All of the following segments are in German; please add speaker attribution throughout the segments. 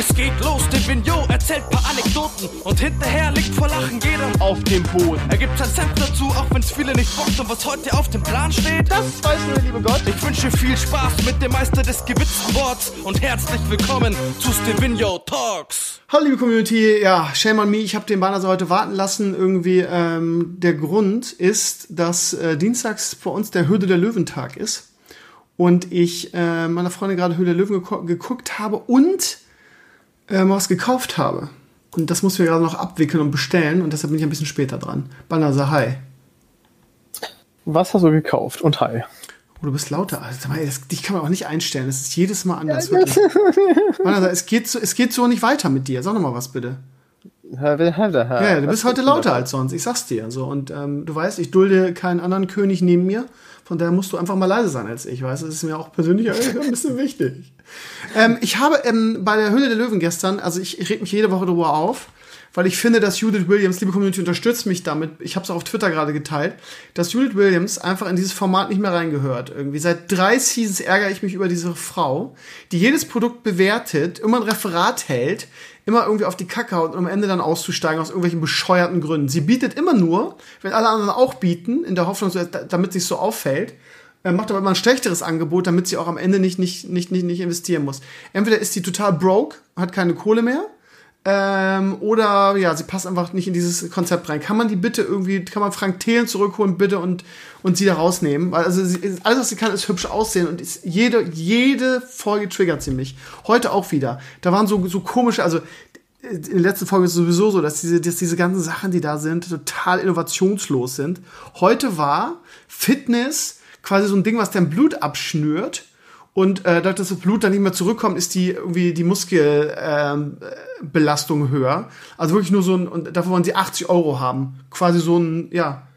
Speaker 1: Es geht los, der Vignot erzählt paar Anekdoten und hinterher liegt vor Lachen jeder auf dem Boden. Er gibt sein Senf dazu, auch wenn's viele nicht bockt und was heute auf dem Plan steht, das weiß nur der liebe Gott. Ich wünsche viel Spaß mit dem Meister des gewitzten Worts und herzlich willkommen zu Stevino Talks.
Speaker 2: Hallo liebe Community, ja, shame on me, ich habe den Banner so heute warten lassen. Irgendwie ähm, der Grund ist, dass äh, dienstags vor uns der Höhle der Löwentag ist und ich äh, meiner Freundin gerade Höhle der Löwen geguckt, geguckt habe und äh, was gekauft habe. Und das mussten wir gerade noch abwickeln und bestellen und deshalb bin ich ein bisschen später dran. Banner, sag hi.
Speaker 3: Was hast du gekauft? Und hi.
Speaker 2: Oh, du bist lauter. Also, das, dich kann man auch nicht einstellen. Das ist jedes Mal anders. Banner, es, geht so, es geht so nicht weiter mit dir. Sag noch mal was bitte. Ja, du bist heute lauter als sonst, ich sag's dir. So, und ähm, du weißt, ich dulde keinen anderen König neben mir. Von daher musst du einfach mal leise sein als ich, weißt Das ist mir auch persönlich ein bisschen wichtig. Ähm, ich habe ähm, bei der Höhle der Löwen gestern, also ich, ich reg mich jede Woche darüber auf, weil ich finde, dass Judith Williams, liebe Community, unterstützt mich damit. Ich habe es auch auf Twitter gerade geteilt, dass Judith Williams einfach in dieses Format nicht mehr reingehört. Irgendwie seit drei Seasons ärgere ich mich über diese Frau, die jedes Produkt bewertet, immer ein Referat hält, immer irgendwie auf die Kacke haut und am Ende dann auszusteigen aus irgendwelchen bescheuerten Gründen. Sie bietet immer nur, wenn alle anderen auch bieten, in der Hoffnung, damit sich so auffällt, äh, macht aber immer ein schlechteres Angebot, damit sie auch am Ende nicht, nicht, nicht, nicht, nicht investieren muss. Entweder ist sie total broke, hat keine Kohle mehr, ähm, oder ja, sie passt einfach nicht in dieses Konzept rein. Kann man die bitte irgendwie, kann man Frank Thelen zurückholen, bitte, und, und sie da rausnehmen? Weil also sie, alles, was sie kann, ist hübsch aussehen und ist jede, jede Folge triggert sie mich. Heute auch wieder. Da waren so, so komische, also in der letzten Folge ist es sowieso so, dass diese, dass diese ganzen Sachen, die da sind, total innovationslos sind. Heute war Fitness quasi so ein Ding, was dein Blut abschnürt und äh, dadurch, dass das Blut dann nicht mehr zurückkommt, ist die irgendwie die Muskelbelastung ähm, höher. Also wirklich nur so ein, und dafür wollen sie 80 Euro haben. Quasi so ein, ja,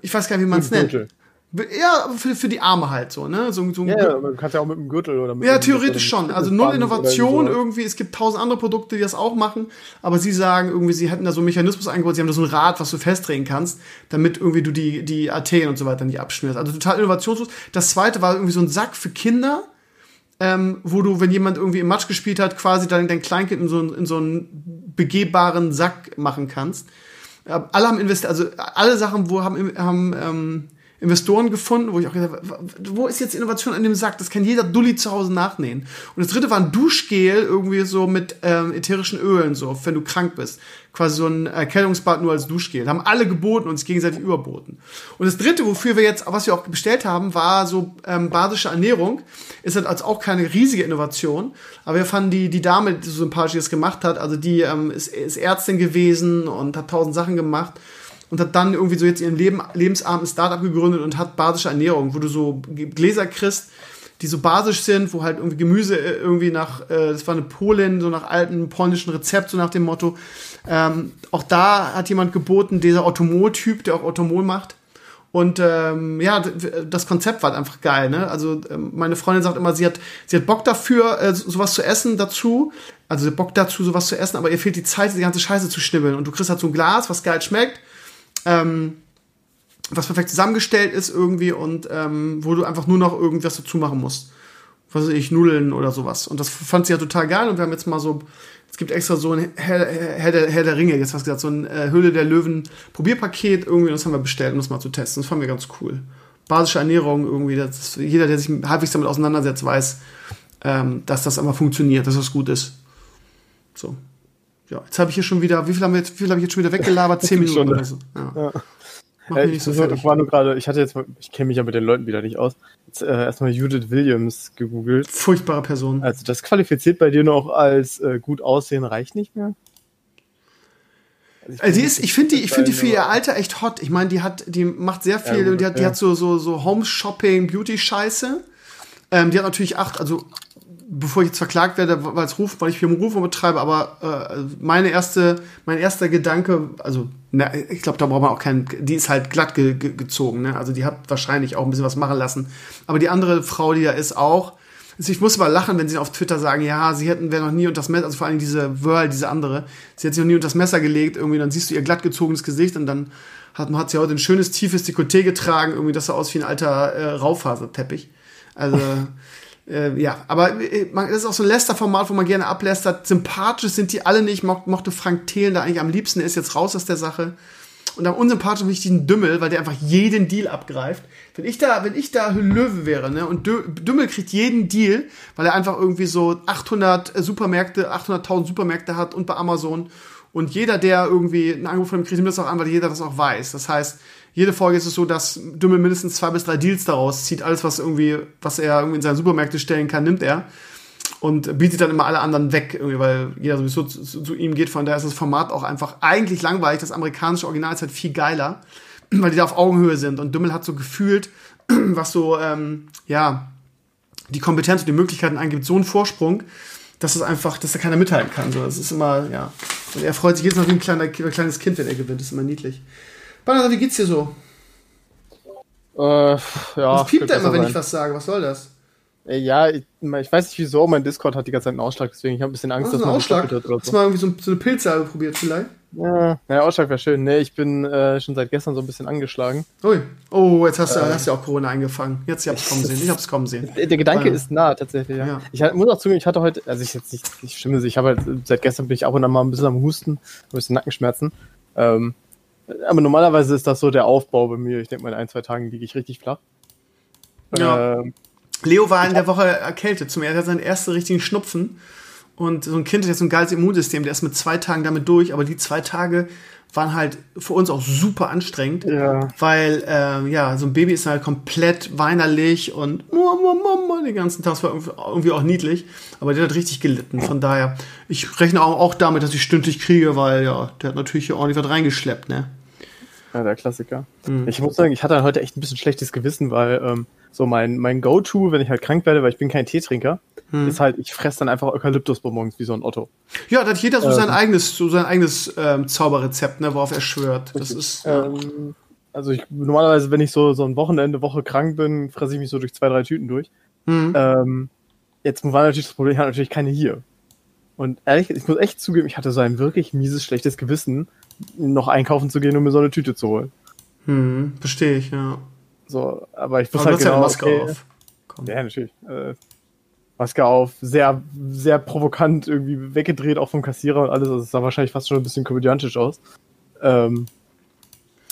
Speaker 2: ich weiß gar nicht, wie man es nennt. Ja, für, für die Arme halt so, ne? So, so
Speaker 3: ja, ja, man kann ja auch mit dem Gürtel oder mit
Speaker 2: Ja, theoretisch schon. Also null Innovation irgendwie. Es gibt tausend andere Produkte, die das auch machen. Aber sie sagen irgendwie, sie hätten da so einen Mechanismus eingebaut. Sie haben da so ein Rad, was du festdrehen kannst, damit irgendwie du die, die Arterien und so weiter nicht abschmierst. Also total innovationslos. Das zweite war irgendwie so ein Sack für Kinder. Ähm, wo du, wenn jemand irgendwie im Matsch gespielt hat, quasi dann dein Kleinkind in so, in so einen begehbaren Sack machen kannst. Alle haben investiert, also alle Sachen, wo haben, haben ähm, Investoren gefunden, wo ich auch gesagt habe, wo ist jetzt Innovation an dem Sack? Das kann jeder Dulli zu Hause nachnähen. Und das dritte war ein Duschgel, irgendwie so mit ähm, ätherischen Ölen, so, wenn du krank bist. Quasi so ein Erkältungsbad nur als Duschgel. Da haben alle geboten und uns gegenseitig überboten. Und das dritte, wofür wir jetzt, was wir auch bestellt haben, war so ähm, basische Ernährung. Ist halt als auch keine riesige Innovation. Aber wir fanden die, die Dame, die so sympathisch das gemacht hat, also die ähm, ist, ist Ärztin gewesen und hat tausend Sachen gemacht und hat dann irgendwie so jetzt ihren Leben, lebensarmen Startup gegründet und hat basische Ernährung, wo du so Gläser kriegst, die so basisch sind, wo halt irgendwie Gemüse äh, irgendwie nach, äh, das war eine Polin, so nach alten polnischen Rezept, so nach dem Motto. Ähm, auch da hat jemand geboten, dieser Automol-Typ, der auch Automol macht. Und ähm, ja, das Konzept war einfach geil. Ne? Also ähm, meine Freundin sagt immer, sie hat, sie hat Bock dafür, äh, sowas zu essen dazu. Also sie hat Bock dazu, sowas zu essen, aber ihr fehlt die Zeit, die ganze Scheiße zu schnibbeln. Und du kriegst halt so ein Glas, was geil schmeckt ähm, was perfekt zusammengestellt ist irgendwie und ähm, wo du einfach nur noch irgendwas dazu machen musst. Was weiß ich, Nudeln oder sowas. Und das fand sie ja total geil und wir haben jetzt mal so, es gibt extra so ein Herr, Herr, der, Herr der Ringe, jetzt was gesagt, so ein äh, Höhle der Löwen Probierpaket irgendwie, das haben wir bestellt, um das mal zu testen. Das fanden wir ganz cool. Basische Ernährung irgendwie, das, jeder, der sich halbwegs damit auseinandersetzt, weiß, ähm, dass das einfach funktioniert, dass das gut ist. So. Ja, jetzt habe ich hier schon wieder, wie viel haben wir jetzt, wie viel habe ich jetzt schon wieder weggelabert? Zehn Minuten oder so. Ja. ja.
Speaker 3: Äh, ich, so ich war nur gerade, ich hatte jetzt, ich kenne mich ja mit den Leuten wieder nicht aus. Jetzt äh, erstmal Judith Williams gegoogelt.
Speaker 2: Furchtbare Person.
Speaker 3: Also das qualifiziert bei dir noch als äh, gut aussehen reicht nicht mehr?
Speaker 2: Also ich, also ist, ich finde die, ich finde die für ihr Alter echt hot. Ich meine, die hat, die macht sehr viel ja, gut, die hat, die hat so, so, so Home Shopping, Beauty Scheiße. Ähm, die hat natürlich acht, also bevor ich jetzt verklagt werde, weil es Ruf, weil ich hier Ruf betreibe, aber äh, meine erste, mein erster Gedanke, also na, ich glaube, da braucht man auch keinen, die ist halt glatt ge, ge, gezogen, ne? Also die hat wahrscheinlich auch ein bisschen was machen lassen. Aber die andere Frau, die da ist, auch. Also ich muss mal lachen, wenn sie auf Twitter sagen, ja, sie hätten wäre noch nie unter das Messer, also vor allem diese Whirl, diese andere, sie hat sich noch nie unter das Messer gelegt, irgendwie, dann siehst du ihr glatt gezogenes Gesicht und dann hat, hat sie heute ein schönes, tiefes Dekolleté getragen, irgendwie, das sah aus wie ein alter äh, Raufaserteppich. Also Äh, ja, aber äh, man, das ist auch so ein Lester-Format, wo man gerne ablästert. Sympathisch sind die alle nicht. Mo mochte Frank Thelen da eigentlich am liebsten. Der ist jetzt raus aus der Sache. Und am unsympathisch finde ich diesen Dümmel, weil der einfach jeden Deal abgreift. Wenn ich da, wenn ich da Löwe wäre, ne, und Dümmel kriegt jeden Deal, weil er einfach irgendwie so 800 Supermärkte, 800.000 Supermärkte hat und bei Amazon. Und jeder, der irgendwie ein Angebot von ihm kriegt, nimmt das auch an, weil jeder das auch weiß. Das heißt, jede Folge ist es so, dass Dümmel mindestens zwei bis drei Deals daraus zieht. Alles, was irgendwie, was er irgendwie in seine Supermärkte stellen kann, nimmt er. Und bietet dann immer alle anderen weg, irgendwie, weil jeder sowieso zu, zu, zu ihm geht. Von daher ist das Format auch einfach eigentlich langweilig. Das amerikanische Original ist halt viel geiler, weil die da auf Augenhöhe sind. Und Dümmel hat so gefühlt, was so, ähm, ja, die Kompetenz und die Möglichkeiten angibt, so einen Vorsprung, dass es einfach, dass da keiner mithalten kann. So, das ist immer, ja. Und er freut sich jetzt noch wie ein, kleiner, ein kleines Kind, wenn er gewinnt. Das ist immer niedlich. Banner, wie geht's dir so?
Speaker 3: Äh, ja.
Speaker 2: Das piept da immer, wenn sein. ich was sage. Was soll das?
Speaker 3: Äh, ja, ich, ich, weiß nicht wieso, mein Discord hat die ganze Zeit einen Ausschlag, deswegen ich habe ein bisschen Angst,
Speaker 2: dass man Ausschlag wird oder so. Hast du mal irgendwie so, so eine Pilzsalbe probiert vielleicht?
Speaker 3: Ja, ja Ausschlag wäre schön. Nee, ich bin äh, schon seit gestern so ein bisschen angeschlagen.
Speaker 2: Ui. Oh, jetzt hast du, äh, hast du auch Corona eingefangen. Jetzt ich hab's kommen sehen. Ich hab's kommen sehen.
Speaker 3: Der, der Gedanke Weil, ist nah, tatsächlich, ja. ja. Ich muss auch zugeben, ich hatte heute, also ich jetzt nicht, ich stimme ich habe halt, seit gestern bin ich ab und an mal ein bisschen am Husten, ein bisschen Nackenschmerzen. Ähm, aber normalerweise ist das so der Aufbau bei mir. Ich denke mal, in ein, zwei Tagen liege ich richtig flach.
Speaker 2: Ja. Ähm, Leo war in der Woche erkältet. Zum ersten seinen ersten richtigen Schnupfen. Und so ein Kind hat jetzt so ein geiles Immunsystem, der ist mit zwei Tagen damit durch, aber die zwei Tage waren halt für uns auch super anstrengend, ja. weil äh, ja so ein Baby ist halt komplett weinerlich und den ganzen Tag das war irgendwie auch niedlich, aber der hat richtig gelitten. Von daher, ich rechne auch, auch damit, dass ich stündlich kriege, weil ja, der hat natürlich hier ordentlich was reingeschleppt, ne?
Speaker 3: Ja, der Klassiker. Mhm. Ich muss sagen, ich hatte heute echt ein bisschen schlechtes Gewissen, weil ähm, so mein, mein Go-To, wenn ich halt krank werde, weil ich bin kein Teetrinker, hm. ist halt, ich fresse dann einfach Eukalyptusbonbons wie so ein Otto.
Speaker 2: Ja, da hat jeder so ähm, sein eigenes, so sein eigenes ähm, Zauberrezept, ne, worauf er schwört. Das ist.
Speaker 3: Ähm, also ich normalerweise, wenn ich so, so ein Wochenende, Woche krank bin, fresse ich mich so durch zwei, drei Tüten durch. Hm. Ähm, jetzt war natürlich das Problem, ich hatte natürlich keine hier. Und ehrlich, ich muss echt zugeben, ich hatte so ein wirklich mieses, schlechtes Gewissen, noch einkaufen zu gehen, um mir so eine Tüte zu holen.
Speaker 2: Hm, verstehe ich, ja.
Speaker 3: So, aber ich wusste halt genau, ja Maske okay, auf. Komm. Ja, natürlich. Äh, Maske auf, sehr, sehr provokant irgendwie weggedreht, auch vom Kassierer und alles. Also es sah wahrscheinlich fast schon ein bisschen komödiantisch aus. Ähm,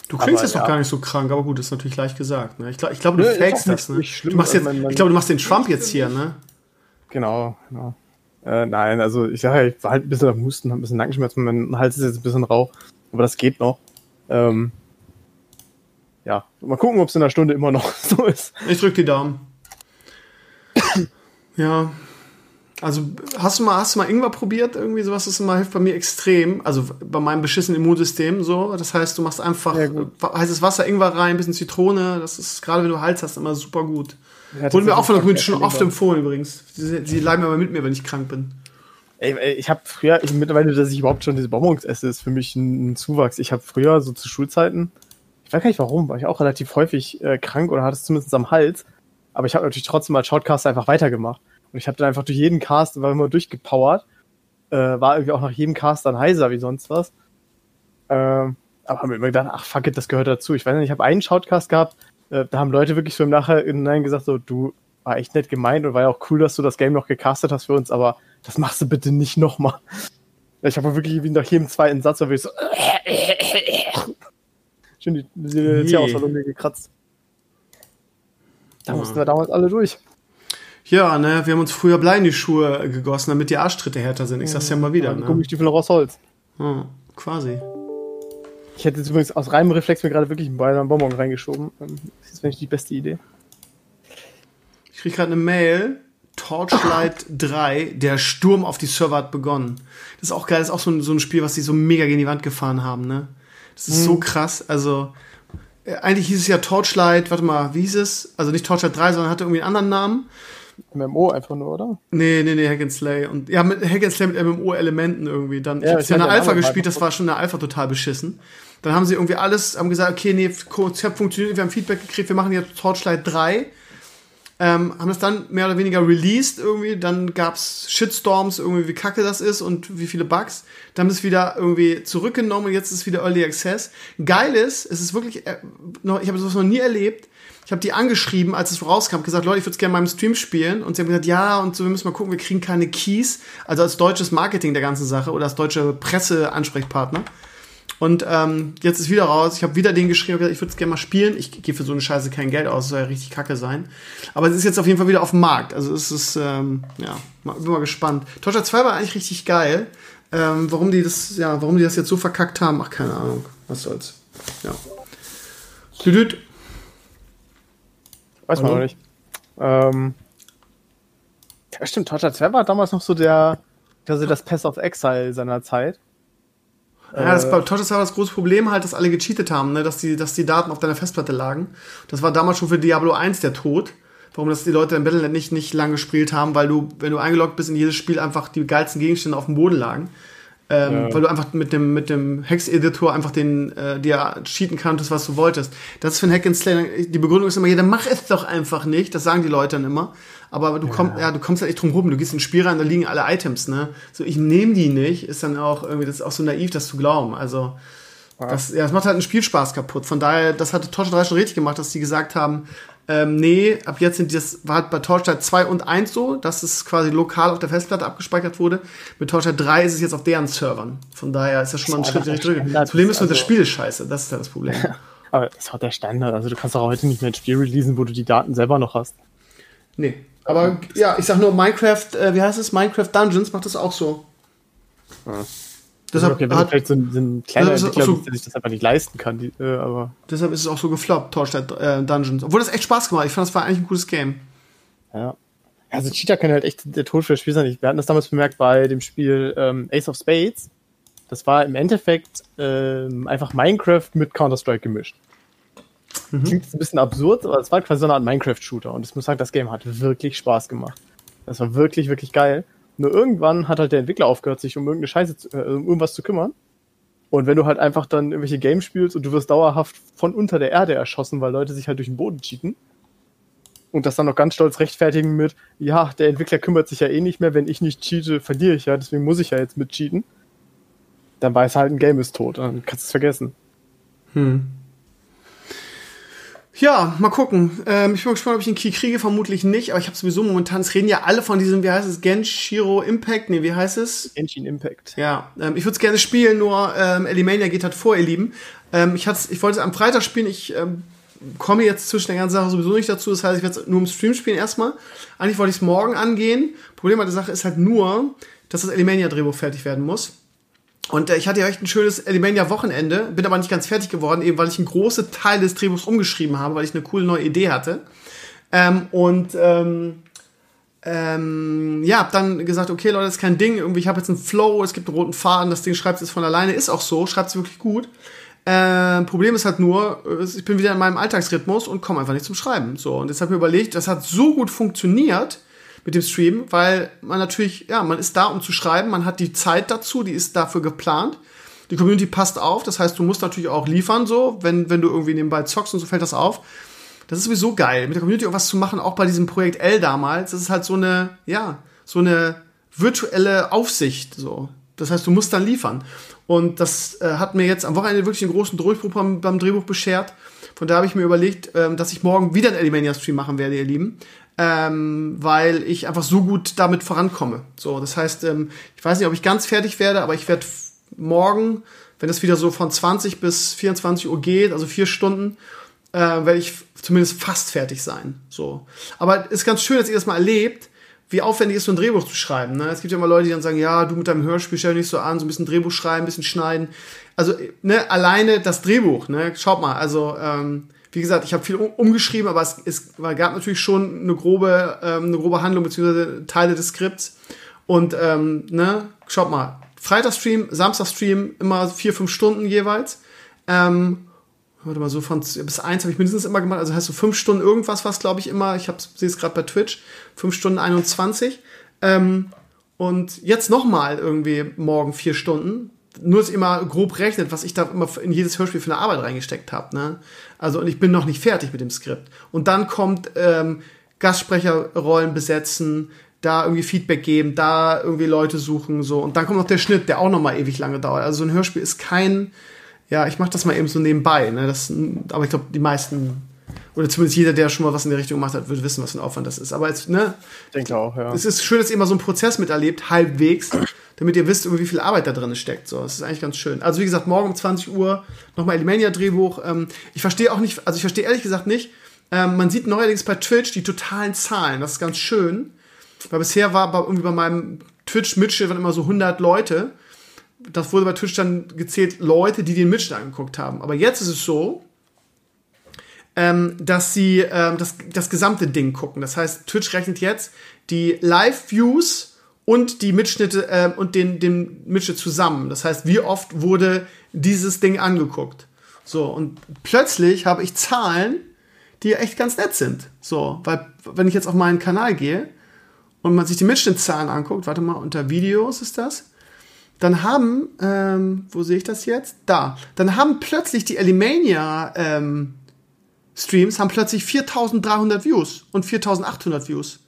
Speaker 2: du klingst jetzt ja. doch gar nicht so krank, aber gut, das ist natürlich leicht gesagt. Ne? Ich, glaub, glaube, du Nö, fakest das. Ne? Schlimm, du machst jetzt, mein, mein, ich glaube, du machst den Trump jetzt hier, ne?
Speaker 3: Genau, genau. Äh, nein, also ich sage ja, ich war halt ein bisschen am Husten, ein bisschen Nackenschmerzen, mein Hals ist jetzt ein bisschen rau, aber das geht noch. Ähm, ja, mal gucken, ob es in einer Stunde immer noch so ist.
Speaker 2: Ich drück die Daumen. ja. Also, hast du mal, hast du mal Ingwer probiert? Irgendwie sowas, das immer hilft bei mir extrem. Also bei meinem beschissenen Immunsystem so. Das heißt, du machst einfach ja, heißes Wasser, Ingwer rein, bisschen Zitrone. Das ist gerade, wenn du Hals hast, immer super gut. Ja, Wurde mir auch von der Grün schon oft empfohlen übrigens. Sie, sie leiden aber mit mir, wenn ich krank bin.
Speaker 3: Ey, ich habe früher, ich, mittlerweile, dass ich überhaupt schon diese Bonbons esse, ist für mich ein, Zuwachs. Ich habe früher so zu Schulzeiten, ich weiß gar nicht warum, war ich auch relativ häufig äh, krank oder hatte es zumindest am Hals. Aber ich habe natürlich trotzdem als Shortcast einfach weitergemacht. Und ich habe dann einfach durch jeden Cast, war immer durchgepowert. Äh, war irgendwie auch nach jedem Cast dann heiser wie sonst was. Ähm, aber haben wir immer gedacht, ach fuck it, das gehört dazu. Ich weiß nicht, ich habe einen Shoutcast gehabt, äh, da haben Leute wirklich so im Nachhinein gesagt, so, du war echt nett gemeint und war ja auch cool, dass du das Game noch gecastet hast für uns, aber das machst du bitte nicht nochmal. Ich habe wirklich wie nach jedem zweiten Satz, wo ich so, Schön die, die Tier aus der Lunge gekratzt. Da ja. mussten wir damals alle durch.
Speaker 2: Ja, ne, wir haben uns früher Blei in die Schuhe gegossen, damit die Arschtritte härter sind. Ich sag's ja mal wieder. Ja,
Speaker 3: ne? Gummistiefel noch aus Holz.
Speaker 2: Ja, quasi.
Speaker 3: Ich hätte jetzt übrigens aus reinem Reflex mir gerade wirklich einen Bonbon reingeschoben. Das ist nicht die beste Idee.
Speaker 2: Ich krieg gerade eine Mail. Torchlight 3, der Sturm auf die Server hat begonnen. Das ist auch geil, das ist auch so ein, so ein Spiel, was die so mega gegen die Wand gefahren haben, ne? Das ist mhm. so krass. Also, äh, eigentlich hieß es ja Torchlight, warte mal, wie hieß es? Also nicht Torchlight 3, sondern hatte irgendwie einen anderen Namen.
Speaker 3: MMO einfach nur, oder?
Speaker 2: Nee, nee, nee, Hack and Slay. Und ja, mit Hack and Slay mit MMO-Elementen irgendwie. Dann, ja, ich habe ja eine Alpha gespielt, das war schon eine Alpha total beschissen. Dann haben sie irgendwie alles, haben gesagt, okay, nee, Konzept funktioniert, wir haben Feedback gekriegt, wir machen jetzt Torchlight 3 ähm, haben das dann mehr oder weniger released irgendwie. Dann gab's Shitstorms, irgendwie wie kacke das ist und wie viele Bugs. Dann haben es wieder irgendwie zurückgenommen und jetzt ist es wieder Early Access. Geil ist, es ist wirklich, äh, ich habe sowas noch nie erlebt. ich habe die angeschrieben, als es rauskam, gesagt, Leute, ich würde es gerne in meinem Stream spielen. Und sie haben gesagt, ja, und so, wir müssen mal gucken, wir kriegen keine Keys. Also als deutsches Marketing der ganzen Sache oder als deutsche Presseansprechpartner. Und ähm, jetzt ist wieder raus. Ich habe wieder den geschrieben, gesagt, ich würde es gerne mal spielen. Ich gebe für so eine Scheiße kein Geld aus, das soll ja richtig kacke sein. Aber es ist jetzt auf jeden Fall wieder auf dem Markt. Also es ist, ähm, ja, bin mal gespannt. Torchlight 2 war eigentlich richtig geil. Ähm, warum die das, ja, warum die das jetzt so verkackt haben, ach, keine Ahnung. Was soll's. Ja. Düdüt.
Speaker 3: Weiß man noch nicht. Ähm, ja, stimmt, Torchlight 2 war damals noch so der, quasi das Pass of Exile seiner Zeit.
Speaker 2: Ja, das bei 2 war das große Problem halt, dass alle gecheatet haben, ne? dass, die, dass die Daten auf deiner Festplatte lagen. Das war damals schon für Diablo 1 der Tod. Warum das die Leute im Battlenet nicht, nicht lang gespielt haben, weil du, wenn du eingeloggt bist in jedes Spiel, einfach die geilsten Gegenstände auf dem Boden lagen. Ähm, ja. Weil du einfach mit dem, mit dem Hex-Editor einfach den, äh, dir cheaten kanntest, was du wolltest. Das ist für ein Hack and Slay, die Begründung ist immer, ja, dann mach es doch einfach nicht. Das sagen die Leute dann immer. Aber du ja. kommst, ja, du kommst halt echt drum rum. Du gehst ins Spiel rein, da liegen alle Items, ne? So, ich nehme die nicht, ist dann auch irgendwie, das ist auch so naiv, das zu glauben. Also, das, ja, das macht halt einen Spielspaß kaputt. Von daher, das hatte Torch 3 schon richtig gemacht, dass die gesagt haben, ähm, nee, ab jetzt sind das war halt bei Torchlight 2 und 1 so, dass es quasi lokal auf der Festplatte abgespeichert wurde. Mit Torchlight 3 ist es jetzt auf deren Servern. Von daher ist das schon mal ein Schritt in Richtung. Das Problem ist nur, also, das Spiel ist scheiße. Das ist ja das Problem.
Speaker 3: Aber das war der Standard. Also du kannst auch heute nicht mehr ein Spiel releasen, wo du die Daten selber noch hast.
Speaker 2: Nee. Aber ja, ich sag nur Minecraft, äh, wie heißt es? Minecraft Dungeons macht das auch so.
Speaker 3: Ja. Deshalb okay, hat, vielleicht so ein, so ein kleiner Entwickler so, der sich das einfach nicht leisten kann, die, äh, aber.
Speaker 2: Deshalb ist es auch so gefloppt, Torchlight äh, Dungeons. Obwohl das echt Spaß gemacht. Ich fand, das war eigentlich ein cooles Game.
Speaker 3: Ja. Also Cheater kann halt echt der Tod für das Spiel sein. Wir hatten das damals bemerkt bei dem Spiel ähm, Ace of Spades. Das war im Endeffekt ähm, einfach Minecraft mit Counter-Strike gemischt. Mhm. Klingt ein bisschen absurd, aber es war quasi so eine Art Minecraft-Shooter. Und ich muss sagen, das Game hat wirklich Spaß gemacht. Das war wirklich, wirklich geil. Nur irgendwann hat halt der Entwickler aufgehört, sich um irgendeine Scheiße, äh, um irgendwas zu kümmern. Und wenn du halt einfach dann irgendwelche Games spielst und du wirst dauerhaft von unter der Erde erschossen, weil Leute sich halt durch den Boden cheaten und das dann noch ganz stolz rechtfertigen mit, ja, der Entwickler kümmert sich ja eh nicht mehr, wenn ich nicht cheate, verliere ich ja, deswegen muss ich ja jetzt mit cheaten. Dann weiß halt, ein Game ist tot, dann kannst du es vergessen. Hm.
Speaker 2: Ja, mal gucken. Ähm, ich bin gespannt, ob ich den Key kriege. Vermutlich nicht, aber ich habe sowieso momentan, es reden ja alle von diesem, wie heißt es, Genshiro Impact? Nee, wie heißt es?
Speaker 3: Genshin Impact.
Speaker 2: Ja, ähm, ich würde es gerne spielen, nur ähm, Elimania geht halt vor, ihr Lieben. Ähm, ich, ich wollte es am Freitag spielen, ich ähm, komme jetzt zwischen der ganzen Sache sowieso nicht dazu. Das heißt, ich werde es nur im Stream spielen erstmal. Eigentlich wollte ich es morgen angehen. Problem an der Sache ist halt nur, dass das Elimania-Drehbuch fertig werden muss. Und äh, ich hatte ja echt ein schönes Elimania-Wochenende, bin aber nicht ganz fertig geworden, eben weil ich einen großen Teil des Drehbuchs umgeschrieben habe, weil ich eine coole neue Idee hatte. Ähm, und ähm, ähm, ja, hab dann gesagt, okay, Leute, das ist kein Ding. Irgendwie, ich habe jetzt einen Flow, es gibt einen roten Faden, das Ding schreibt es von alleine, ist auch so, schreibt es wirklich gut. Ähm, Problem ist halt nur, ich bin wieder in meinem Alltagsrhythmus und komme einfach nicht zum Schreiben. So, und jetzt habe ich mir überlegt, das hat so gut funktioniert, mit dem Stream, weil man natürlich, ja, man ist da, um zu schreiben, man hat die Zeit dazu, die ist dafür geplant. Die Community passt auf, das heißt, du musst natürlich auch liefern, so, wenn, wenn du irgendwie nebenbei zockst und so fällt das auf. Das ist sowieso geil, mit der Community auch was zu machen, auch bei diesem Projekt L damals. Das ist halt so eine, ja, so eine virtuelle Aufsicht, so. Das heißt, du musst dann liefern. Und das äh, hat mir jetzt am Wochenende wirklich einen großen Durchbruch beim, beim Drehbuch beschert. Von da habe ich mir überlegt, ähm, dass ich morgen wieder einen Elimania-Stream machen werde, ihr Lieben ähm, weil ich einfach so gut damit vorankomme. So, das heißt, ähm, ich weiß nicht, ob ich ganz fertig werde, aber ich werde morgen, wenn es wieder so von 20 bis 24 Uhr geht, also vier Stunden, äh, werde ich zumindest fast fertig sein. So, aber ist ganz schön, dass ihr das mal erlebt wie aufwendig ist so ein Drehbuch zu schreiben. Ne? Es gibt ja immer Leute, die dann sagen, ja, du mit deinem Hörspiel stell nicht so an, so ein bisschen Drehbuch schreiben, ein bisschen schneiden. Also, ne, alleine das Drehbuch, ne, schaut mal, also ähm, wie gesagt, ich habe viel umgeschrieben, aber es, es gab natürlich schon eine grobe, ähm, eine grobe Handlung beziehungsweise Teile des Skripts. Und ähm, ne, schaut mal, Freitagstream, Samstagstream, immer vier, fünf Stunden jeweils. Ähm, warte mal, so von bis eins habe ich mindestens immer gemacht. Also heißt so fünf Stunden irgendwas, was glaube ich immer. Ich sehe es gerade bei Twitch, fünf Stunden 21. Ähm, und jetzt nochmal irgendwie morgen vier Stunden nur ihr mal grob rechnet, was ich da immer in jedes Hörspiel für eine Arbeit reingesteckt habe. Ne? Also, und ich bin noch nicht fertig mit dem Skript. Und dann kommt ähm, Gastsprecherrollen besetzen, da irgendwie Feedback geben, da irgendwie Leute suchen, so. Und dann kommt noch der Schnitt, der auch noch mal ewig lange dauert. Also so ein Hörspiel ist kein, ja, ich mache das mal eben so nebenbei, ne? Das, aber ich glaube, die meisten Oder zumindest jeder, der schon mal was in der Richtung gemacht hat, wird wissen, was für ein Aufwand das ist. Aber es, ne?
Speaker 3: Ich denke auch, ja.
Speaker 2: Es ist schön, dass ihr immer so einen Prozess miterlebt, halbwegs, damit ihr wisst, wie viel Arbeit da drin steckt. So, das ist eigentlich ganz schön. Also, wie gesagt, morgen um 20 Uhr nochmal Elimania-Drehbuch. Ähm, ich verstehe auch nicht, also ich verstehe ehrlich gesagt nicht, ähm, man sieht neuerdings bei Twitch die totalen Zahlen. Das ist ganz schön. Weil bisher war bei, irgendwie bei meinem Twitch-Mitschnitt waren immer so 100 Leute. Das wurde bei Twitch dann gezählt, Leute, die den Mitschnitt angeguckt haben. Aber jetzt ist es so, ähm, dass sie ähm, das, das gesamte Ding gucken. Das heißt, Twitch rechnet jetzt die Live-Views und die Mitschnitte äh, und den, den Mitschnitt zusammen. Das heißt, wie oft wurde dieses Ding angeguckt? So, und plötzlich habe ich Zahlen, die echt ganz nett sind. So, weil, wenn ich jetzt auf meinen Kanal gehe und man sich die Mitschnittzahlen anguckt, warte mal, unter Videos ist das, dann haben, ähm, wo sehe ich das jetzt? Da. Dann haben plötzlich die Elimania ähm, Streams haben plötzlich 4300 Views und 4800 Views.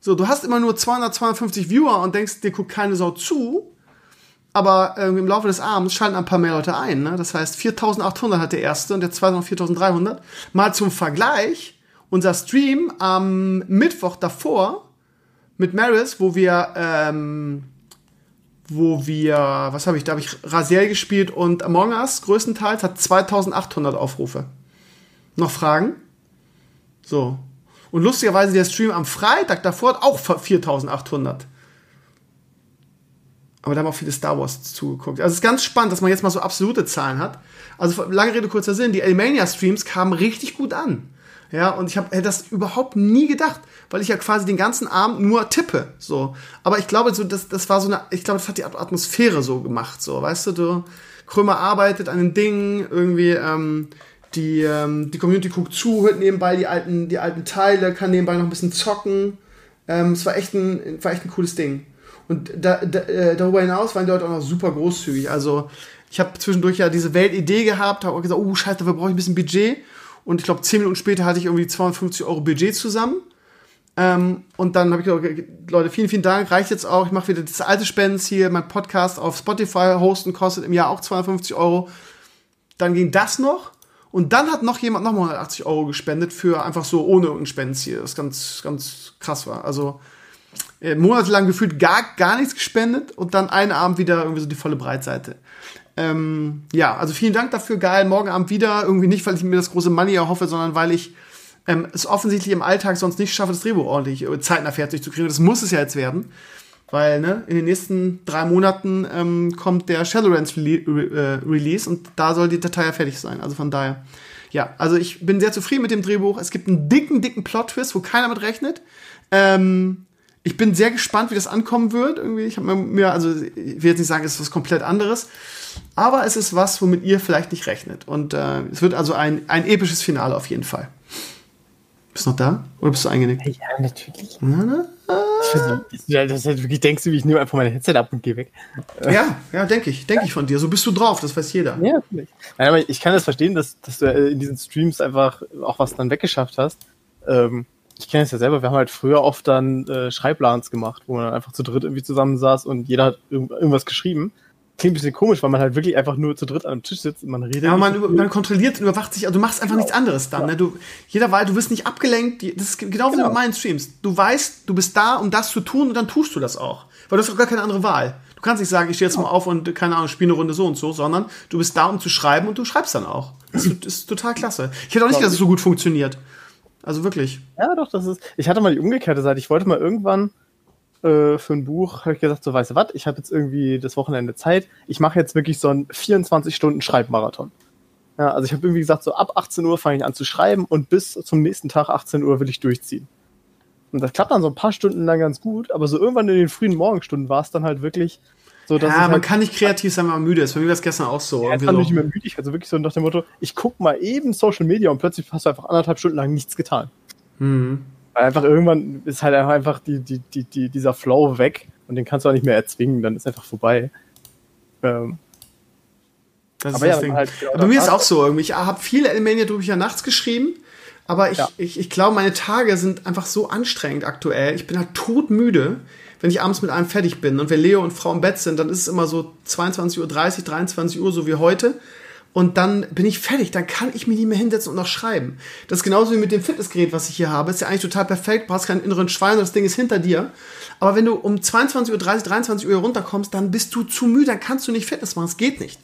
Speaker 2: So, du hast immer nur 200, 250 Viewer und denkst, dir guckt keine Sau zu. Aber äh, im Laufe des Abends schalten ein paar mehr Leute ein. Ne? Das heißt, 4800 hat der erste und der zweite noch 4300. Mal zum Vergleich, unser Stream am Mittwoch davor mit Maris, wo wir, ähm, wo wir, was habe ich, da habe ich Rasiel gespielt und Among Us größtenteils hat 2800 Aufrufe. Noch Fragen? So. Und lustigerweise der Stream am Freitag davor hat auch 4800. Aber da haben auch viele Star Wars zugeguckt. Also es ist ganz spannend, dass man jetzt mal so absolute Zahlen hat. Also lange Rede, kurzer Sinn, die Elmania-Streams kamen richtig gut an. Ja, und ich habe das überhaupt nie gedacht, weil ich ja quasi den ganzen Abend nur tippe. So. Aber ich glaube, so, das, das war so eine, ich glaube, das hat die Atmosphäre so gemacht. So, weißt du, du Krömer arbeitet an den Dingen, irgendwie, ähm, die, ähm, die Community guckt zu, hört nebenbei die alten, die alten Teile, kann nebenbei noch ein bisschen zocken. Ähm, es war echt ein, war echt ein cooles Ding. Und da, da, äh, darüber hinaus waren die Leute auch noch super großzügig. Also ich habe zwischendurch ja diese Weltidee gehabt, habe auch gesagt, oh scheiße, dafür brauche ich ein bisschen Budget. Und ich glaube, zehn Minuten später hatte ich irgendwie 250 Euro Budget zusammen. Ähm, und dann habe ich gesagt, Leute, vielen, vielen Dank, reicht jetzt auch. Ich mache wieder das alte Spends hier, mein Podcast auf Spotify hosten kostet im Jahr auch 250 Euro. Dann ging das noch. Und dann hat noch jemand nochmal 180 Euro gespendet für einfach so ohne irgendein Spendenziel. Das ganz, ganz krass war. Also äh, monatelang gefühlt gar, gar nichts gespendet und dann einen Abend wieder irgendwie so die volle Breitseite. Ähm, ja, also vielen Dank dafür, geil. Morgen Abend wieder. Irgendwie nicht, weil ich mir das große Money erhoffe, sondern weil ich ähm, es offensichtlich im Alltag sonst nicht schaffe, das Drehbuch ordentlich äh, zeitnah fertig zu kriegen. Das muss es ja jetzt werden. Weil ne, in den nächsten drei Monaten ähm, kommt der Shadowlands Rele äh, Release und da soll die Datei ja fertig sein. Also von daher, ja, also ich bin sehr zufrieden mit dem Drehbuch. Es gibt einen dicken, dicken Plot-Twist, wo keiner mit rechnet. Ähm, ich bin sehr gespannt, wie das ankommen wird. Irgendwie, ich habe mir, also ich will jetzt nicht sagen, es ist was komplett anderes, aber es ist was, womit ihr vielleicht nicht rechnet. Und äh, es wird also ein, ein episches Finale auf jeden Fall. Bist du noch da? Oder bist du eingenickt?
Speaker 3: Ja, natürlich. Na, na? Ja, das halt wirklich denkst du, wie ich nehme einfach mein Headset ab und gehe weg.
Speaker 2: Ja, ja, denke ich, denke ich von dir. So bist du drauf, das weiß jeder. Ja,
Speaker 3: natürlich. Nein, aber ich kann das verstehen, dass, dass du in diesen Streams einfach auch was dann weggeschafft hast. Ähm, ich kenne es ja selber, wir haben halt früher oft dann äh, Schreiblans gemacht, wo man dann einfach zu dritt irgendwie zusammensaß und jeder hat irgendwas geschrieben klingt ein bisschen komisch, weil man halt wirklich einfach nur zu dritt am Tisch sitzt und man redet.
Speaker 2: Ja, man, über, man kontrolliert und überwacht sich, also du machst einfach genau. nichts anderes dann. Ja. Ne? Du, jeder weiß, du wirst nicht abgelenkt. Das ist genau wie genau. mit meinen Streams. Du weißt, du bist da, um das zu tun und dann tust du das auch. Weil du hast doch gar keine andere Wahl. Du kannst nicht sagen, ich stehe jetzt genau. mal auf und, keine Ahnung, spiele eine Runde so und so, sondern du bist da, um zu schreiben und du schreibst dann auch. Das ist, ist total klasse. Ich hätte auch nicht gedacht, dass es so gut funktioniert. Also wirklich.
Speaker 3: Ja, doch, das ist. Ich hatte mal die umgekehrte Seite. Ich wollte mal irgendwann äh, für ein Buch, habe ich gesagt, so weißt du was, ich habe jetzt irgendwie das Wochenende Zeit, ich mache jetzt wirklich so einen 24-Stunden-Schreibmarathon. Ja, also ich habe irgendwie gesagt, so ab 18 Uhr fange ich an zu schreiben und bis zum nächsten Tag 18 Uhr will ich durchziehen. Und das klappt dann so ein paar Stunden lang ganz gut, aber so irgendwann in den frühen Morgenstunden war es dann halt wirklich so,
Speaker 2: dass ja, man halt kann nicht kreativ sein, wenn man müde ist. Bei mir war es gestern auch so.
Speaker 3: Ja, dann so. nicht mehr müde. Also wirklich so nach dem Motto, ich guck mal eben Social Media und plötzlich hast du einfach anderthalb Stunden lang nichts getan. Mhm. Weil einfach irgendwann ist halt einfach die, die, die, die, dieser Flow weg und den kannst du auch nicht mehr erzwingen, dann ist einfach vorbei. Ähm,
Speaker 2: das aber, ja, halt aber mir ist auch so irgendwie. Ich habe viele Elemente drüber ja nachts geschrieben, aber ich, ja. ich, ich glaube, meine Tage sind einfach so anstrengend aktuell. Ich bin halt todmüde, wenn ich abends mit einem fertig bin. Und wenn Leo und Frau im Bett sind, dann ist es immer so 22.30 Uhr, 23 Uhr, so wie heute. Und dann bin ich fertig. Dann kann ich mich nicht mehr hinsetzen und noch schreiben. Das ist genauso wie mit dem Fitnessgerät, was ich hier habe. Ist ja eigentlich total perfekt. Du brauchst keinen inneren Schwein, das Ding ist hinter dir. Aber wenn du um 22.30 Uhr, 23 Uhr runterkommst, dann bist du zu müde, dann kannst du nicht Fitness machen. Es geht nicht.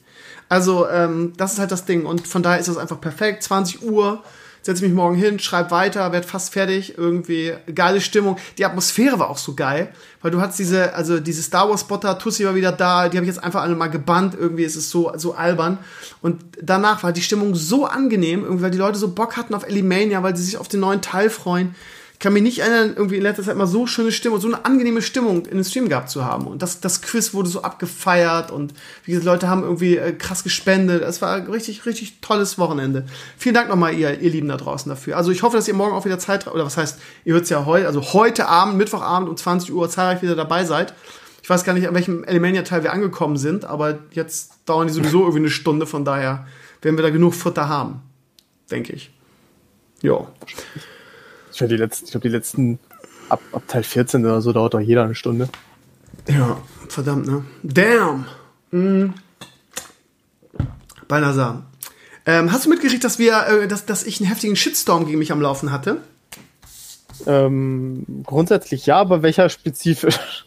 Speaker 2: Also, ähm, das ist halt das Ding. Und von daher ist das einfach perfekt. 20 Uhr, setze mich morgen hin, schreib weiter, werd fast fertig, irgendwie geile Stimmung. Die Atmosphäre war auch so geil, weil du hast diese, also diese Star Wars Spotter, Tussi war wieder da, die habe ich jetzt einfach alle mal gebannt, irgendwie ist es so, so albern. Und danach war die Stimmung so angenehm, irgendwie, weil die Leute so Bock hatten auf Elimania, weil sie sich auf den neuen Teil freuen kann mich nicht erinnern, irgendwie in letzter Zeit mal so schöne Stimmung, so eine angenehme Stimmung in den Stream gehabt zu haben. Und das, das Quiz wurde so abgefeiert und wie gesagt, Leute haben irgendwie äh, krass gespendet. Es war richtig, richtig tolles Wochenende. Vielen Dank nochmal, ihr, ihr Lieben da draußen dafür. Also ich hoffe, dass ihr morgen auch wieder Zeit, oder was heißt, ihr hört es ja heute, also heute Abend, Mittwochabend um 20 Uhr zahlreich wieder dabei seid. Ich weiß gar nicht, an welchem Elemania-Teil wir angekommen sind, aber jetzt dauern die sowieso irgendwie eine Stunde, von daher werden wir da genug Futter haben. Denke ich. Ja.
Speaker 3: Ich glaube, die letzten, ich glaub, die letzten ab, ab Teil 14 oder so dauert doch jeder eine Stunde.
Speaker 2: Ja, verdammt, ne? Damn! Mhm. Balnasar. Ähm, hast du mitgekriegt, dass wir, äh, dass, dass ich einen heftigen Shitstorm gegen mich am Laufen hatte?
Speaker 3: Ähm, grundsätzlich ja, aber welcher spezifisch?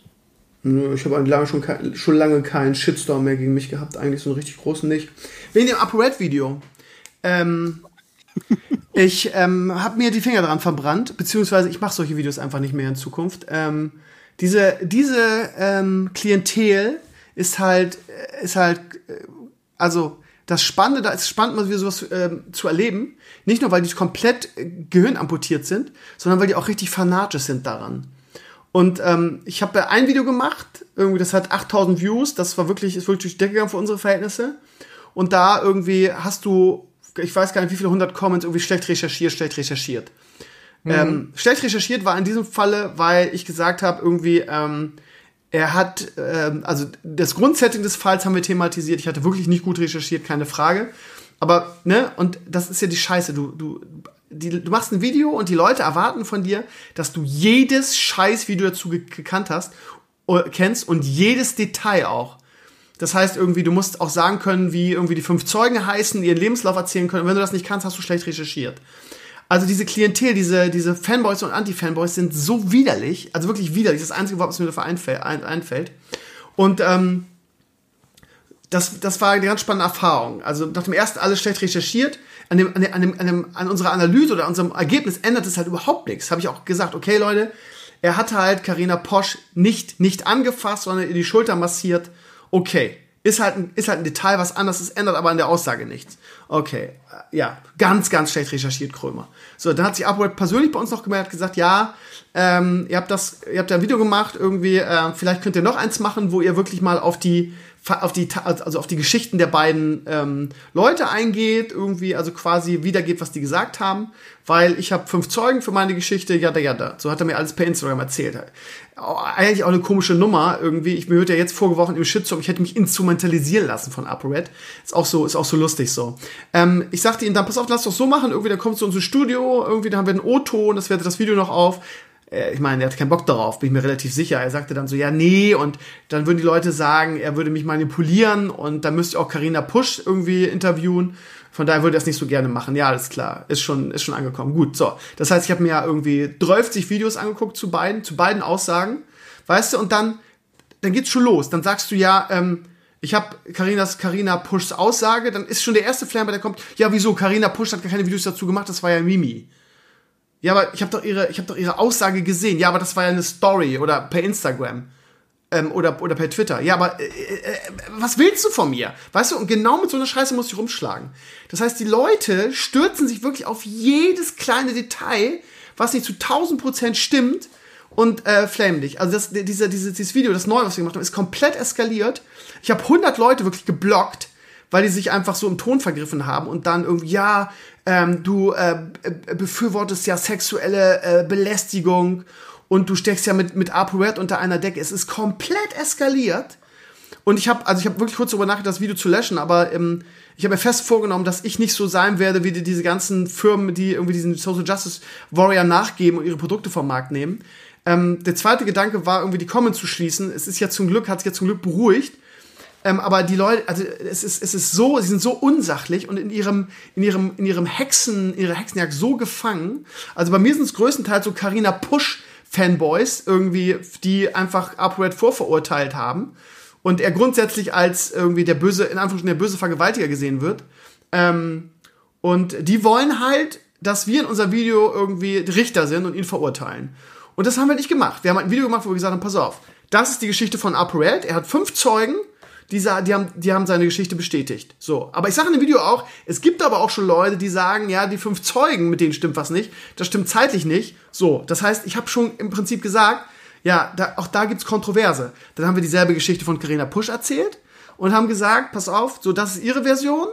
Speaker 2: Ich habe lange schon, schon lange keinen Shitstorm mehr gegen mich gehabt, eigentlich so einen richtig großen nicht. Wegen dem Upper Red Video. Ähm, ich ähm, habe mir die Finger dran verbrannt, beziehungsweise ich mache solche Videos einfach nicht mehr in Zukunft. Ähm, diese diese ähm, Klientel ist halt ist halt äh, also das Spannende, da ist spannend, mal wieder sowas ähm, zu erleben. Nicht nur, weil die komplett äh, Gehirn amputiert sind, sondern weil die auch richtig fanatisch sind daran. Und ähm, ich habe ein Video gemacht, irgendwie, das hat 8000 Views, das war wirklich, ist wirklich durch die Decke gegangen für unsere Verhältnisse. Und da irgendwie hast du ich weiß gar nicht, wie viele hundert Comments irgendwie schlecht recherchiert, schlecht recherchiert. Mhm. Ähm, schlecht recherchiert war in diesem Falle, weil ich gesagt habe, irgendwie, ähm, er hat, ähm, also das Grundsetting des Falls haben wir thematisiert. Ich hatte wirklich nicht gut recherchiert, keine Frage. Aber, ne, und das ist ja die Scheiße. Du, du, die, du machst ein Video und die Leute erwarten von dir, dass du jedes Scheiß-Video dazu gekannt hast, kennst und jedes Detail auch. Das heißt irgendwie, du musst auch sagen können, wie irgendwie die fünf Zeugen heißen, ihren Lebenslauf erzählen können. Und wenn du das nicht kannst, hast du schlecht recherchiert. Also diese Klientel, diese, diese Fanboys und Anti-Fanboys sind so widerlich, also wirklich widerlich. Das einzige Wort, was mir dafür einfällt. Und ähm, das, das war eine ganz spannende Erfahrung. Also nach dem ersten alles schlecht recherchiert. An, dem, an, dem, an, dem, an, unserer Analyse oder unserem Ergebnis ändert es halt überhaupt nichts. Habe ich auch gesagt, okay Leute, er hat halt Karina Posch nicht, nicht angefasst, sondern in die Schulter massiert okay, ist halt, ein, ist halt ein Detail, was anders ist, ändert aber an der Aussage nichts. Okay, äh, ja, ganz, ganz schlecht recherchiert, Krömer. So, dann hat sich Upward persönlich bei uns noch gemeldet, gesagt, ja, ähm, ihr habt das, ihr habt ja ein Video gemacht, irgendwie, äh, vielleicht könnt ihr noch eins machen, wo ihr wirklich mal auf die auf die, also auf die Geschichten der beiden ähm, Leute eingeht, irgendwie, also quasi wiedergeht, was die gesagt haben, weil ich habe fünf Zeugen für meine Geschichte, ja, ja, da. So hat er mir alles per Instagram erzählt. Eigentlich auch eine komische Nummer, irgendwie. Ich mir wird ja jetzt vorgeworfen im Shitstorm, ich hätte mich instrumentalisieren lassen von ApoRed. Ist auch so, ist auch so lustig so. Ähm, ich sagte ihm dann, pass auf, lass doch so machen, irgendwie, dann kommst du zu unserem Studio, irgendwie, da haben wir einen O-Ton, das wertet das Video noch auf ich meine, er hat keinen Bock darauf, bin ich mir relativ sicher. Er sagte dann so, ja, nee, und dann würden die Leute sagen, er würde mich manipulieren und dann müsste ich auch Karina Pusch irgendwie interviewen. Von daher würde er es nicht so gerne machen. Ja, alles klar, ist schon, ist schon angekommen. Gut, so. Das heißt, ich habe mir ja irgendwie 30 Videos angeguckt zu beiden, zu beiden Aussagen, weißt du, und dann, dann geht's schon los. Dann sagst du ja, ähm, ich habe Karinas Karina Puschs Aussage, dann ist schon der erste Flammer, der kommt, ja, wieso? Karina Pusch hat gar keine Videos dazu gemacht, das war ja Mimi. Ja, aber ich habe doch ihre, ich habe doch ihre Aussage gesehen. Ja, aber das war ja eine Story oder per Instagram ähm, oder oder per Twitter. Ja, aber äh, äh, was willst du von mir? Weißt du? Und genau mit so einer Scheiße muss ich rumschlagen. Das heißt, die Leute stürzen sich wirklich auf jedes kleine Detail, was nicht zu 1000 Prozent stimmt und äh, flamen dich. Also das, dieser, dieses, dieses Video, das neue, was wir gemacht haben, ist komplett eskaliert. Ich habe 100 Leute wirklich geblockt, weil die sich einfach so im Ton vergriffen haben und dann irgendwie, ja, ähm, du äh, befürwortest ja sexuelle äh, Belästigung und du steckst ja mit, mit ApoRed unter einer Decke. Es ist komplett eskaliert. Und ich habe, also ich habe wirklich kurz darüber nachgedacht, das Video zu löschen, aber ähm, ich habe mir fest vorgenommen, dass ich nicht so sein werde wie die, diese ganzen Firmen, die irgendwie diesen Social Justice Warrior nachgeben und ihre Produkte vom Markt nehmen. Ähm, der zweite Gedanke war, irgendwie die Comments zu schließen. Es ist ja zum Glück, hat sich ja zum Glück beruhigt. Ähm, aber die Leute, also es ist, es ist so, sie sind so unsachlich und in ihrem, in ihrem, in ihrem Hexen, ihrer Hexenjagd so gefangen. Also bei mir sind es größtenteils so Carina Push Fanboys irgendwie, die einfach ApoRed vorverurteilt haben und er grundsätzlich als irgendwie der böse, in Anführungsstrichen der böse Vergewaltiger gesehen wird. Ähm, und die wollen halt, dass wir in unserem Video irgendwie Richter sind und ihn verurteilen. Und das haben wir nicht gemacht. Wir haben ein Video gemacht, wo wir gesagt haben, pass auf, das ist die Geschichte von ApoRed. Er hat fünf Zeugen, die, die, haben, die haben seine Geschichte bestätigt. So. Aber ich sage in dem Video auch, es gibt aber auch schon Leute, die sagen, ja, die fünf Zeugen, mit denen stimmt was nicht. Das stimmt zeitlich nicht. So. Das heißt, ich habe schon im Prinzip gesagt, ja, da, auch da gibt's Kontroverse. Dann haben wir dieselbe Geschichte von Karina Pusch erzählt und haben gesagt, pass auf, so, das ist ihre Version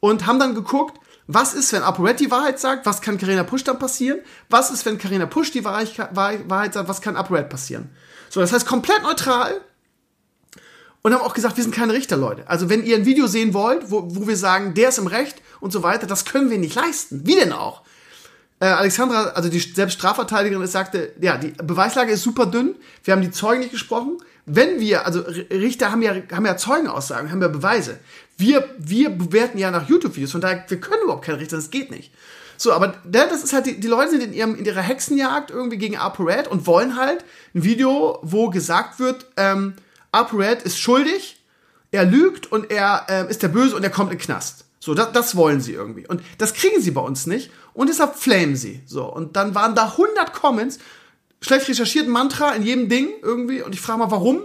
Speaker 2: und haben dann geguckt, was ist, wenn ApoRed die Wahrheit sagt? Was kann Karina Pusch dann passieren? Was ist, wenn Karina Pusch die Wahrheit, sagt? Was kann ApoRed passieren? So, das heißt komplett neutral und haben auch gesagt, wir sind keine Richter, Leute. Also wenn ihr ein Video sehen wollt, wo, wo wir sagen, der ist im Recht und so weiter, das können wir nicht leisten. Wie denn auch? Äh, Alexandra, also die selbst Strafverteidigerin, sagte, ja, die Beweislage ist super dünn, wir haben die Zeugen nicht gesprochen. Wenn wir, also Richter haben ja, haben ja Zeugenaussagen, haben ja Beweise. Wir, wir bewerten ja nach YouTube-Videos, von daher, wir können überhaupt keine Richter, das geht nicht. So, aber das ist halt, die, die Leute sind in, ihrem, in ihrer Hexenjagd irgendwie gegen ApoRed und wollen halt ein Video, wo gesagt wird, ähm, ApoRed ist schuldig, er lügt und er äh, ist der Böse und er kommt in den Knast. So, das, das wollen sie irgendwie. Und das kriegen sie bei uns nicht. Und deshalb flamen sie. So, und dann waren da 100 Comments, schlecht recherchiert Mantra in jedem Ding irgendwie. Und ich frage mal, warum?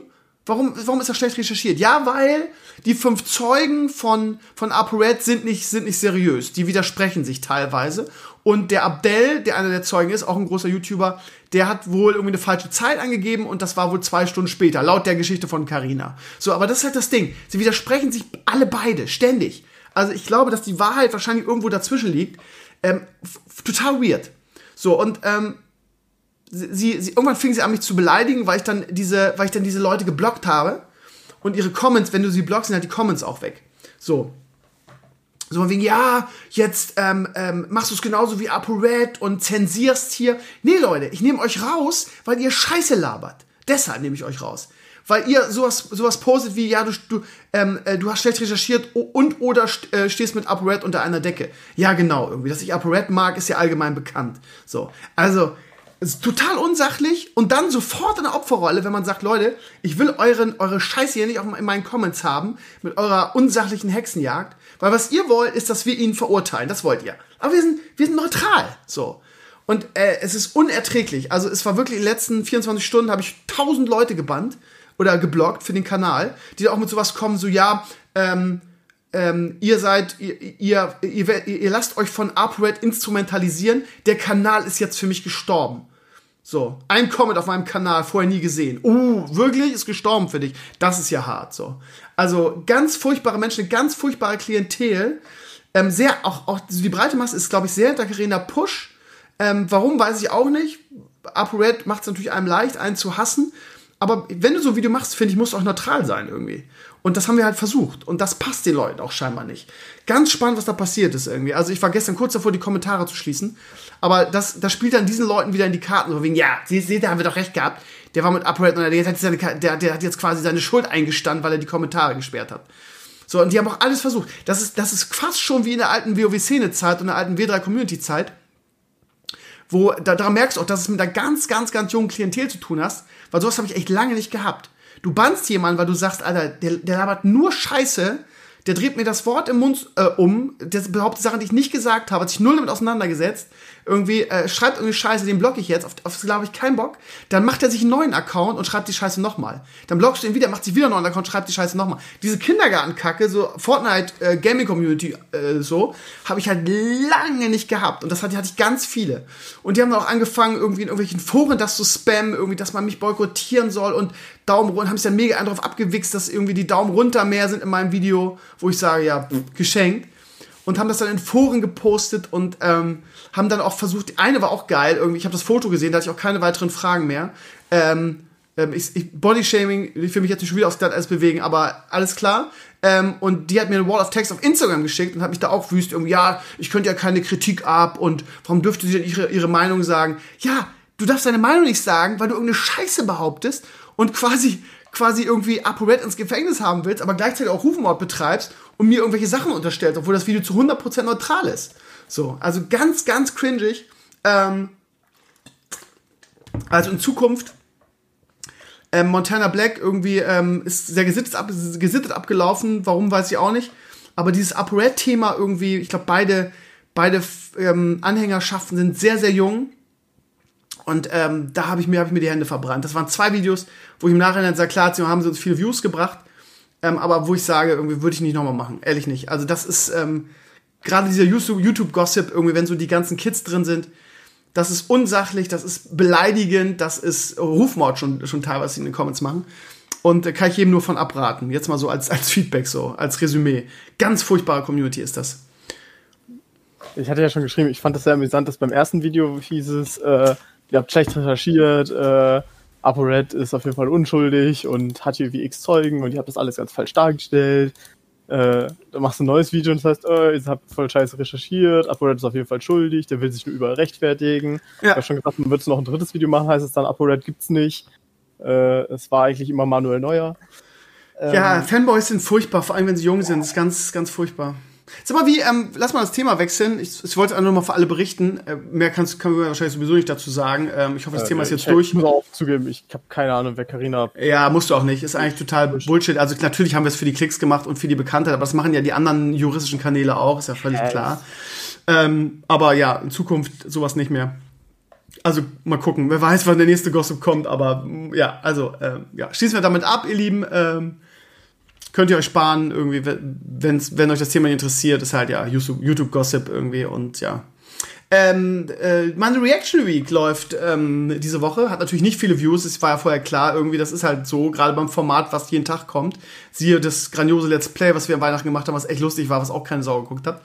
Speaker 2: Warum, warum ist das schlecht recherchiert? Ja, weil die fünf Zeugen von, von ApoRed sind nicht, sind nicht seriös. Die widersprechen sich teilweise. Und der Abdel, der einer der Zeugen ist, auch ein großer YouTuber, der hat wohl irgendwie eine falsche Zeit angegeben und das war wohl zwei Stunden später, laut der Geschichte von Carina. So, aber das ist halt das Ding. Sie widersprechen sich alle beide, ständig. Also ich glaube, dass die Wahrheit wahrscheinlich irgendwo dazwischen liegt. Ähm, total weird. So, und ähm, sie, sie, irgendwann fing sie an, mich zu beleidigen, weil ich dann diese, weil ich dann diese Leute geblockt habe. Und ihre Comments, wenn du sie blockst, sind halt die Comments auch weg. So. So von wegen, ja, jetzt ähm, ähm, machst du es genauso wie ApoRed und zensierst hier. Nee, Leute, ich nehme euch raus, weil ihr Scheiße labert. Deshalb nehme ich euch raus. Weil ihr sowas, sowas postet wie, ja, du, du, ähm, äh, du hast schlecht recherchiert und oder äh, stehst mit ApoRed unter einer Decke. Ja, genau, irgendwie. Dass ich ApoRed mag, ist ja allgemein bekannt. So. Also, ist total unsachlich und dann sofort in der Opferrolle, wenn man sagt, Leute, ich will euren, eure Scheiße hier nicht auch in meinen Comments haben, mit eurer unsachlichen Hexenjagd, weil was ihr wollt, ist, dass wir ihn verurteilen, das wollt ihr. Aber wir sind, wir sind neutral, so. Und äh, es ist unerträglich. Also es war wirklich in den letzten 24 Stunden habe ich tausend Leute gebannt oder geblockt für den Kanal, die da auch mit sowas kommen, so ja, ähm, ähm, ihr seid, ihr, ihr, ihr, ihr lasst euch von ApoRed instrumentalisieren, der Kanal ist jetzt für mich gestorben. So, ein Comment auf meinem Kanal, vorher nie gesehen. Uh, wirklich? Ist gestorben für dich. Das ist ja hart, so. Also, ganz furchtbare Menschen, ganz furchtbare Klientel. Ähm, sehr, auch, auch die breite Masse ist, glaube ich, sehr hinter Carina Push. Ähm, warum, weiß ich auch nicht. ApoRed macht es natürlich einem leicht, einen zu hassen. Aber wenn du so ein Video machst, finde ich, muss auch neutral sein irgendwie. Und das haben wir halt versucht. Und das passt den Leuten auch scheinbar nicht. Ganz spannend, was da passiert ist irgendwie. Also ich war gestern kurz davor, die Kommentare zu schließen. Aber das, das spielt dann diesen Leuten wieder in die Karten. So wegen, ja, seht, da haben wir doch recht gehabt. Der war mit Upright und der hat, seine, der, der hat jetzt quasi seine Schuld eingestanden, weil er die Kommentare gesperrt hat. So, und die haben auch alles versucht. Das ist, das ist fast schon wie in der alten WoW-Szene-Zeit und der alten W3-Community-Zeit wo da, daran merkst du auch, dass es mit einer ganz, ganz, ganz jungen Klientel zu tun hast, weil sowas habe ich echt lange nicht gehabt. Du bannst jemanden, weil du sagst, Alter, der, der labert nur Scheiße, der dreht mir das Wort im Mund äh, um, der behauptet Sachen, die ich nicht gesagt habe, hat sich null damit auseinandergesetzt, irgendwie äh, schreibt irgendwie Scheiße, den block ich jetzt, auf, auf das glaube ich keinen Bock, dann macht er sich einen neuen Account und schreibt die Scheiße nochmal. Dann blockst du ihn wieder, macht sich wieder einen neuen Account, schreibt die Scheiße nochmal. Diese Kindergartenkacke, so Fortnite äh, Gaming Community äh, so, habe ich halt lange nicht gehabt und das hatte, hatte ich ganz viele. Und die haben dann auch angefangen, irgendwie in irgendwelchen Foren das zu spammen, irgendwie, dass man mich boykottieren soll und Daumen runter, haben sich dann mega darauf abgewichst, dass irgendwie die Daumen runter mehr sind in meinem Video, wo ich sage, ja, pff, geschenkt. Und haben das dann in Foren gepostet und ähm, haben dann auch versucht, eine war auch geil, irgendwie, ich habe das Foto gesehen, da hatte ich auch keine weiteren Fragen mehr. Ähm, ähm, ich, ich, Bodyshaming, ich will mich jetzt nicht schon wieder aufs Glatteis bewegen, aber alles klar. Ähm, und die hat mir eine Wall of Text auf Instagram geschickt und hat mich da auch wüst irgendwie, ja, ich könnte ja keine Kritik ab und warum dürfte sie denn ihre, ihre Meinung sagen? Ja, du darfst deine Meinung nicht sagen, weil du irgendeine Scheiße behauptest und quasi quasi irgendwie ApoRed ins Gefängnis haben willst, aber gleichzeitig auch Rufmord betreibst und mir irgendwelche Sachen unterstellst, obwohl das Video zu 100% neutral ist. So, also ganz, ganz cringig. Ähm, also in Zukunft ähm, Montana Black irgendwie ähm, ist sehr gesittet, ab, gesittet abgelaufen. Warum weiß ich auch nicht. Aber dieses ApoRed-Thema irgendwie, ich glaube, beide, beide ähm, Anhängerschaften sind sehr, sehr jung. Und ähm, da habe ich, mir, hab ich mir die Hände verbrannt. Das waren zwei Videos, wo ich im Nachhinein sage, klar, sie haben sie uns viele Views gebracht. Ähm, aber wo ich sage, irgendwie würde ich nicht nochmal machen. Ehrlich nicht. Also das ist ähm, gerade dieser YouTube-Gossip, irgendwie, wenn so die ganzen Kids drin sind, das ist unsachlich, das ist beleidigend, das ist Rufmord schon, schon teilweise in den Comments machen. Und da kann ich jedem nur von abraten. Jetzt mal so als, als Feedback, so, als Resümee. Ganz furchtbare Community ist das.
Speaker 3: Ich hatte ja schon geschrieben, ich fand das sehr amüsant, dass beim ersten Video hieß es, äh, ihr habt schlecht recherchiert, äh, ApoRed ist auf jeden Fall unschuldig und hat hier wie X Zeugen und ihr habt das alles ganz falsch dargestellt äh, da machst du ein neues Video und das heißt, oh, ihr habt voll scheiße recherchiert, ApoRed ist auf jeden Fall schuldig, der will sich nur überall rechtfertigen. Ja. Ich habe schon gesagt, man wird noch ein drittes Video machen, heißt es dann, ApoRed gibt's nicht. Äh, es war eigentlich immer Manuel Neuer.
Speaker 2: Ähm, ja, Fanboys sind furchtbar, vor allem wenn sie jung sind, das ist ganz, ganz furchtbar. Sag mal, wie, ähm, lass mal das Thema wechseln. Ich, ich wollte einfach nur mal für alle berichten. Äh, mehr kannst, können wir wahrscheinlich sowieso nicht dazu sagen. Ähm, ich hoffe, das äh, Thema ist jetzt
Speaker 3: ich,
Speaker 2: durch.
Speaker 3: Ich muss auch zugeben, ich habe keine Ahnung, wer Karina.
Speaker 2: Ja, musst du auch nicht. Ist eigentlich total Bullshit. Also natürlich haben wir es für die Klicks gemacht und für die Bekanntheit, aber das machen ja die anderen juristischen Kanäle auch, ist ja völlig yes. klar. Ähm, aber ja, in Zukunft sowas nicht mehr. Also mal gucken, wer weiß, wann der nächste Gossip kommt, aber ja, also äh, ja, schließen wir damit ab, ihr Lieben. Ähm, könnt ihr euch sparen, irgendwie, wenn's, wenn euch das Thema interessiert, ist halt ja YouTube-Gossip irgendwie und ja. Ähm, äh, meine Reaction Week läuft ähm, diese Woche, hat natürlich nicht viele Views, es war ja vorher klar, irgendwie, das ist halt so, gerade beim Format, was jeden Tag kommt. Siehe das grandiose Let's Play, was wir an Weihnachten gemacht haben, was echt lustig war, was auch keine Sau geguckt hat.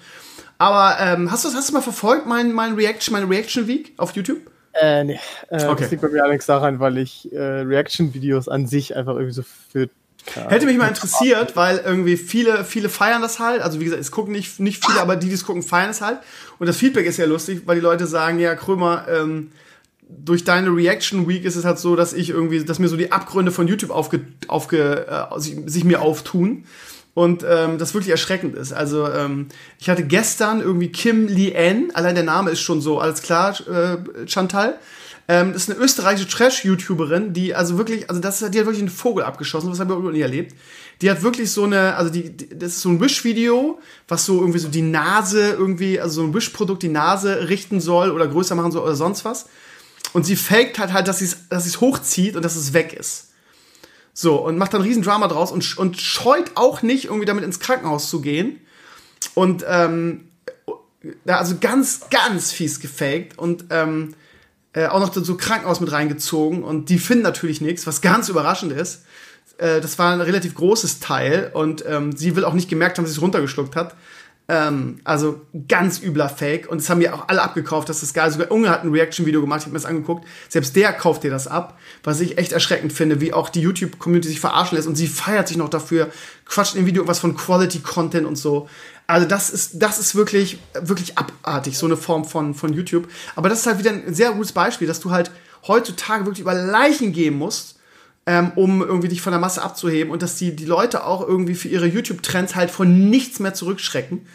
Speaker 2: Aber ähm, hast du hast du mal verfolgt, mein, mein Reaction, meine Reaction Week auf YouTube?
Speaker 3: Äh, nee. Äh, okay. Das liegt bei mir allerdings daran, weil ich äh, Reaction-Videos an sich einfach irgendwie so für
Speaker 2: ja. Hätte mich mal interessiert, weil irgendwie viele, viele feiern das halt. Also wie gesagt, es gucken nicht, nicht viele, aber die, die es gucken, feiern es halt. Und das Feedback ist ja lustig, weil die Leute sagen, ja, Krömer, ähm, durch deine Reaction Week ist es halt so, dass ich irgendwie, dass mir so die Abgründe von YouTube aufge, aufge, äh, sich, sich mir auftun. Und ähm, das wirklich erschreckend ist. Also ähm, ich hatte gestern irgendwie Kim Lien, allein der Name ist schon so, alles klar, äh, Chantal. Ähm, das ist eine österreichische Trash-YouTuberin, die also wirklich, also das, die hat wirklich einen Vogel abgeschossen, was habe ich auch nie erlebt. Die hat wirklich so eine, also die, die das ist so ein Wish-Video, was so irgendwie so die Nase irgendwie, also so ein Wish-Produkt die Nase richten soll oder größer machen soll oder sonst was. Und sie faked halt halt, dass sie es dass hochzieht und dass es weg ist. So, und macht dann riesen Drama draus und, und scheut auch nicht, irgendwie damit ins Krankenhaus zu gehen. Und, ähm, also ganz, ganz fies gefaked und, ähm, äh, auch noch so Krankenhaus mit reingezogen und die finden natürlich nichts, was ganz überraschend ist. Äh, das war ein relativ großes Teil und ähm, sie will auch nicht gemerkt haben, dass sie es runtergeschluckt hat. Ähm, also ganz übler Fake und das haben mir auch alle abgekauft, das geil Sogar Unge hat ein Reaction-Video gemacht, ich habe mir das angeguckt. Selbst der kauft dir das ab, was ich echt erschreckend finde, wie auch die YouTube-Community sich verarschen lässt und sie feiert sich noch dafür, quatscht im Video was von Quality-Content und so. Also das ist, das ist wirklich, wirklich abartig, so eine Form von, von YouTube. Aber das ist halt wieder ein sehr gutes Beispiel, dass du halt heutzutage wirklich über Leichen gehen musst, ähm, um irgendwie dich von der Masse abzuheben und dass die, die Leute auch irgendwie für ihre YouTube-Trends halt von nichts mehr zurückschrecken.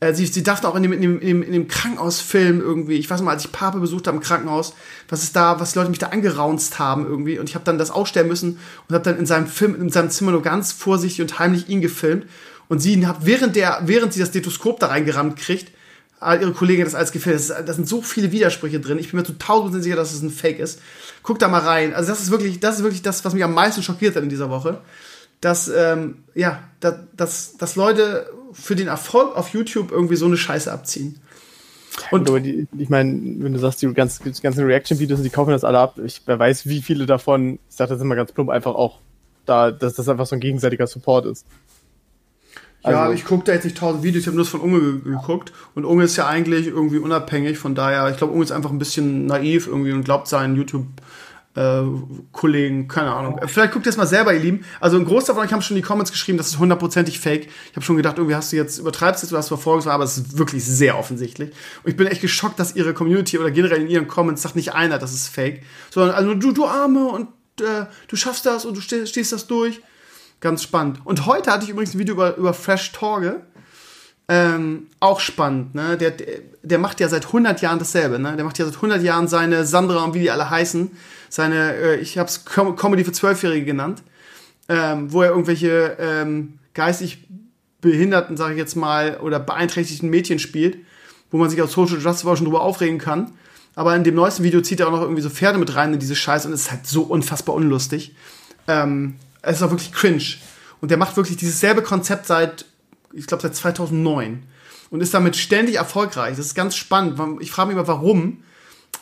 Speaker 2: Äh, sie, sie dachten auch in dem, in, dem, in, dem, in dem Krankenhausfilm irgendwie, ich weiß mal, als ich Pape besucht habe im Krankenhaus, was ist da, was die Leute mich da angeraunzt haben irgendwie und ich habe dann das ausstellen müssen und habe dann in seinem Film, in seinem Zimmer nur ganz vorsichtig und heimlich ihn gefilmt und sie hat, während, der, während sie das Stethoskop da reingerammt kriegt, ihre Kollegin das als gefällt. Da sind so viele Widersprüche drin. Ich bin mir zu tausend sicher, dass es ein Fake ist. Guck da mal rein. Also das ist wirklich, das ist wirklich das, was mich am meisten schockiert hat in dieser Woche. Dass, ähm, ja, dass, dass, dass Leute für den Erfolg auf YouTube irgendwie so eine Scheiße abziehen.
Speaker 3: Und aber die, ich meine, wenn du sagst, die ganzen, die ganzen Reaction-Videos, die kaufen das alle ab, ich, wer weiß, wie viele davon, ich sag das immer ganz plump, einfach auch da, dass das einfach so ein gegenseitiger Support ist.
Speaker 2: Also, ja, ich gucke da jetzt nicht tausend Videos, ich habe nur das von Unge geguckt. Und Unge ist ja eigentlich irgendwie unabhängig, von daher, ich glaube, Unge ist einfach ein bisschen naiv irgendwie und glaubt seinen YouTube- äh, Kollegen, keine Ahnung. Vielleicht guckt ihr es mal selber, ihr Lieben. Also ein Großteil von euch haben schon in die Comments geschrieben, das ist hundertprozentig fake. Ich habe schon gedacht, irgendwie hast du jetzt, übertreibst jetzt oder hast du vorgesagt, aber es ist wirklich sehr offensichtlich. Und ich bin echt geschockt, dass ihre Community oder generell in ihren Comments sagt nicht einer, das ist fake, sondern also du, du Arme und äh, du schaffst das und du stehst, stehst das durch. Ganz spannend. Und heute hatte ich übrigens ein Video über, über Fresh Torge. Ähm, auch spannend, ne? Der, der macht ja seit 100 Jahren dasselbe, ne? Der macht ja seit 100 Jahren seine Sandra und wie die alle heißen, seine, äh, ich hab's Com Comedy für Zwölfjährige genannt, ähm, wo er irgendwelche ähm, geistig behinderten, sage ich jetzt mal, oder beeinträchtigten Mädchen spielt, wo man sich aus Social Justice auch schon drüber aufregen kann. Aber in dem neuesten Video zieht er auch noch irgendwie so Pferde mit rein in diese Scheiße und es ist halt so unfassbar unlustig. Ähm, es ist auch wirklich cringe. Und der macht wirklich dieses selbe Konzept seit ich glaube, seit 2009 und ist damit ständig erfolgreich. Das ist ganz spannend. Ich frage mich immer, warum.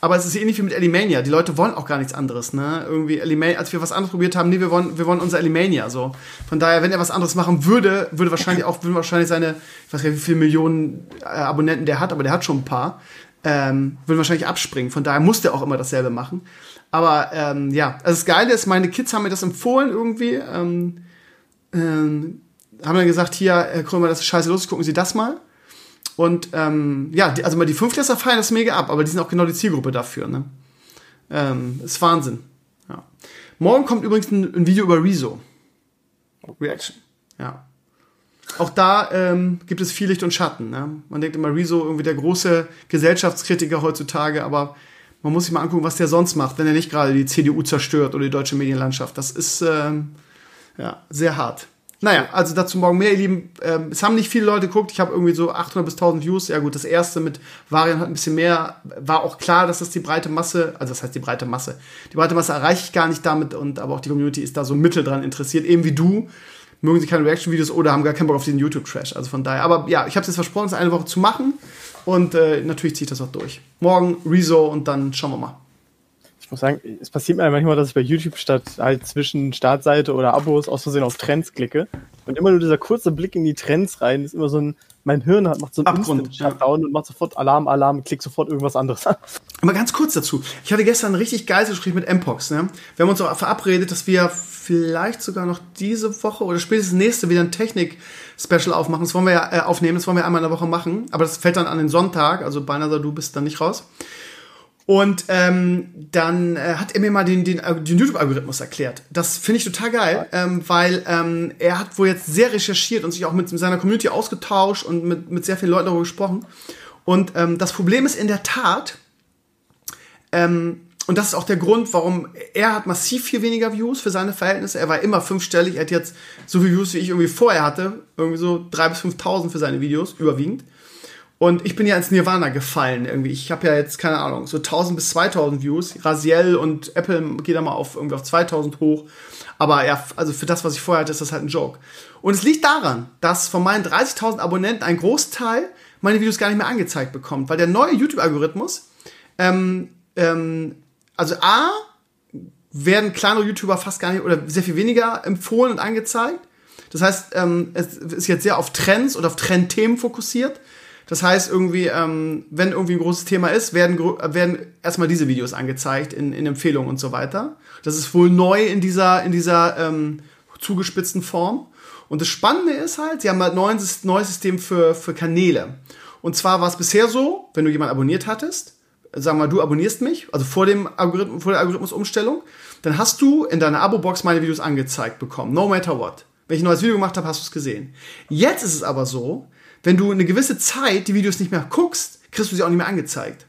Speaker 2: Aber es ist ähnlich wie mit Alimania. Die Leute wollen auch gar nichts anderes, ne? Irgendwie Alimania, als wir was anderes probiert haben, nee, wir wollen, wir wollen unser Alimania, so. Von daher, wenn er was anderes machen würde, würde wahrscheinlich auch, würden wahrscheinlich seine, ich weiß gar nicht, wie viele Millionen äh, Abonnenten der hat, aber der hat schon ein paar, ähm, würden wahrscheinlich abspringen. Von daher muss der auch immer dasselbe machen. Aber, ähm, ja, also das Geile ist, meine Kids haben mir das empfohlen irgendwie, ähm, ähm, haben dann gesagt, hier, Herr Krömer, das ist scheiße los, gucken Sie das mal. Und ähm, ja, die, also mal die Fünftklässler feiern das mega ab, aber die sind auch genau die Zielgruppe dafür. Ne? Ähm, ist Wahnsinn. Ja. Morgen kommt übrigens ein, ein Video über Rezo. Reaction. Ja. Auch da ähm, gibt es viel Licht und Schatten. Ne? Man denkt immer, Rezo irgendwie der große Gesellschaftskritiker heutzutage, aber man muss sich mal angucken, was der sonst macht, wenn er nicht gerade die CDU zerstört oder die deutsche Medienlandschaft. Das ist ähm, ja, sehr hart. Naja, also dazu morgen mehr, ihr Lieben. Ähm, es haben nicht viele Leute geguckt. Ich habe irgendwie so 800 bis 1000 Views. Ja gut, das erste mit Varian hat ein bisschen mehr. War auch klar, dass das die breite Masse, also das heißt die breite Masse. Die breite Masse erreiche ich gar nicht damit und aber auch die Community ist da so mittel dran interessiert, eben wie du. Mögen sie keine Reaction-Videos oder haben gar keinen Bock auf diesen YouTube-Trash. Also von daher. Aber ja, ich habe es jetzt versprochen, es eine Woche zu machen. Und äh, natürlich ziehe ich das auch durch. Morgen Rezo und dann schauen wir mal
Speaker 3: ich muss sagen, es passiert mir manchmal, dass ich bei YouTube statt halt zwischen Startseite oder Abos aus Versehen auf Trends klicke. Und immer nur dieser kurze Blick in die Trends rein ist immer so ein, mein Hirn hat, macht so einen Abgrund Shutdown ja. und macht sofort Alarm, Alarm, klickt sofort irgendwas anderes an.
Speaker 2: Aber ganz kurz dazu. Ich hatte gestern ein richtig geiles Gespräch mit Mpox. Ne? Wir haben uns auch verabredet, dass wir vielleicht sogar noch diese Woche oder spätestens nächste wieder ein Technik-Special aufmachen. Das wollen wir ja äh, aufnehmen, das wollen wir einmal in der Woche machen. Aber das fällt dann an den Sonntag, also beinahe du bist dann nicht raus. Und ähm, dann äh, hat er mir mal den, den, äh, den YouTube-Algorithmus erklärt. Das finde ich total geil, ähm, weil ähm, er hat wohl jetzt sehr recherchiert und sich auch mit, mit seiner Community ausgetauscht und mit, mit sehr vielen Leuten darüber gesprochen. Und ähm, das Problem ist in der Tat, ähm, und das ist auch der Grund, warum er hat massiv viel weniger Views für seine Verhältnisse. Er war immer fünfstellig. Er hat jetzt so viele Views, wie ich irgendwie vorher hatte. Irgendwie so drei bis 5.000 für seine Videos, überwiegend. Und ich bin ja ins Nirvana gefallen irgendwie. Ich habe ja jetzt, keine Ahnung, so 1000 bis 2000 Views. Raziel und Apple geht da mal auf, irgendwie auf 2000 hoch. Aber ja, also für das, was ich vorher hatte, ist das halt ein Joke. Und es liegt daran, dass von meinen 30.000 Abonnenten ein Großteil meine Videos gar nicht mehr angezeigt bekommt. Weil der neue YouTube-Algorithmus, ähm, ähm, also A, werden kleinere YouTuber fast gar nicht oder sehr viel weniger empfohlen und angezeigt. Das heißt, ähm, es ist jetzt sehr auf Trends oder auf Trendthemen fokussiert. Das heißt, irgendwie, ähm, wenn irgendwie ein großes Thema ist, werden, werden erstmal diese Videos angezeigt in, in Empfehlungen und so weiter. Das ist wohl neu in dieser, in dieser ähm, zugespitzten Form. Und das Spannende ist halt, sie haben halt ein neues System für, für Kanäle. Und zwar war es bisher so, wenn du jemanden abonniert hattest, sagen wir mal, du abonnierst mich, also vor, dem Algorithmus, vor der Algorithmusumstellung, dann hast du in deiner Abo-Box meine Videos angezeigt bekommen, no matter what. Wenn ich ein neues Video gemacht habe, hast du es gesehen. Jetzt ist es aber so, wenn du eine gewisse Zeit die Videos nicht mehr guckst, kriegst du sie auch nicht mehr angezeigt.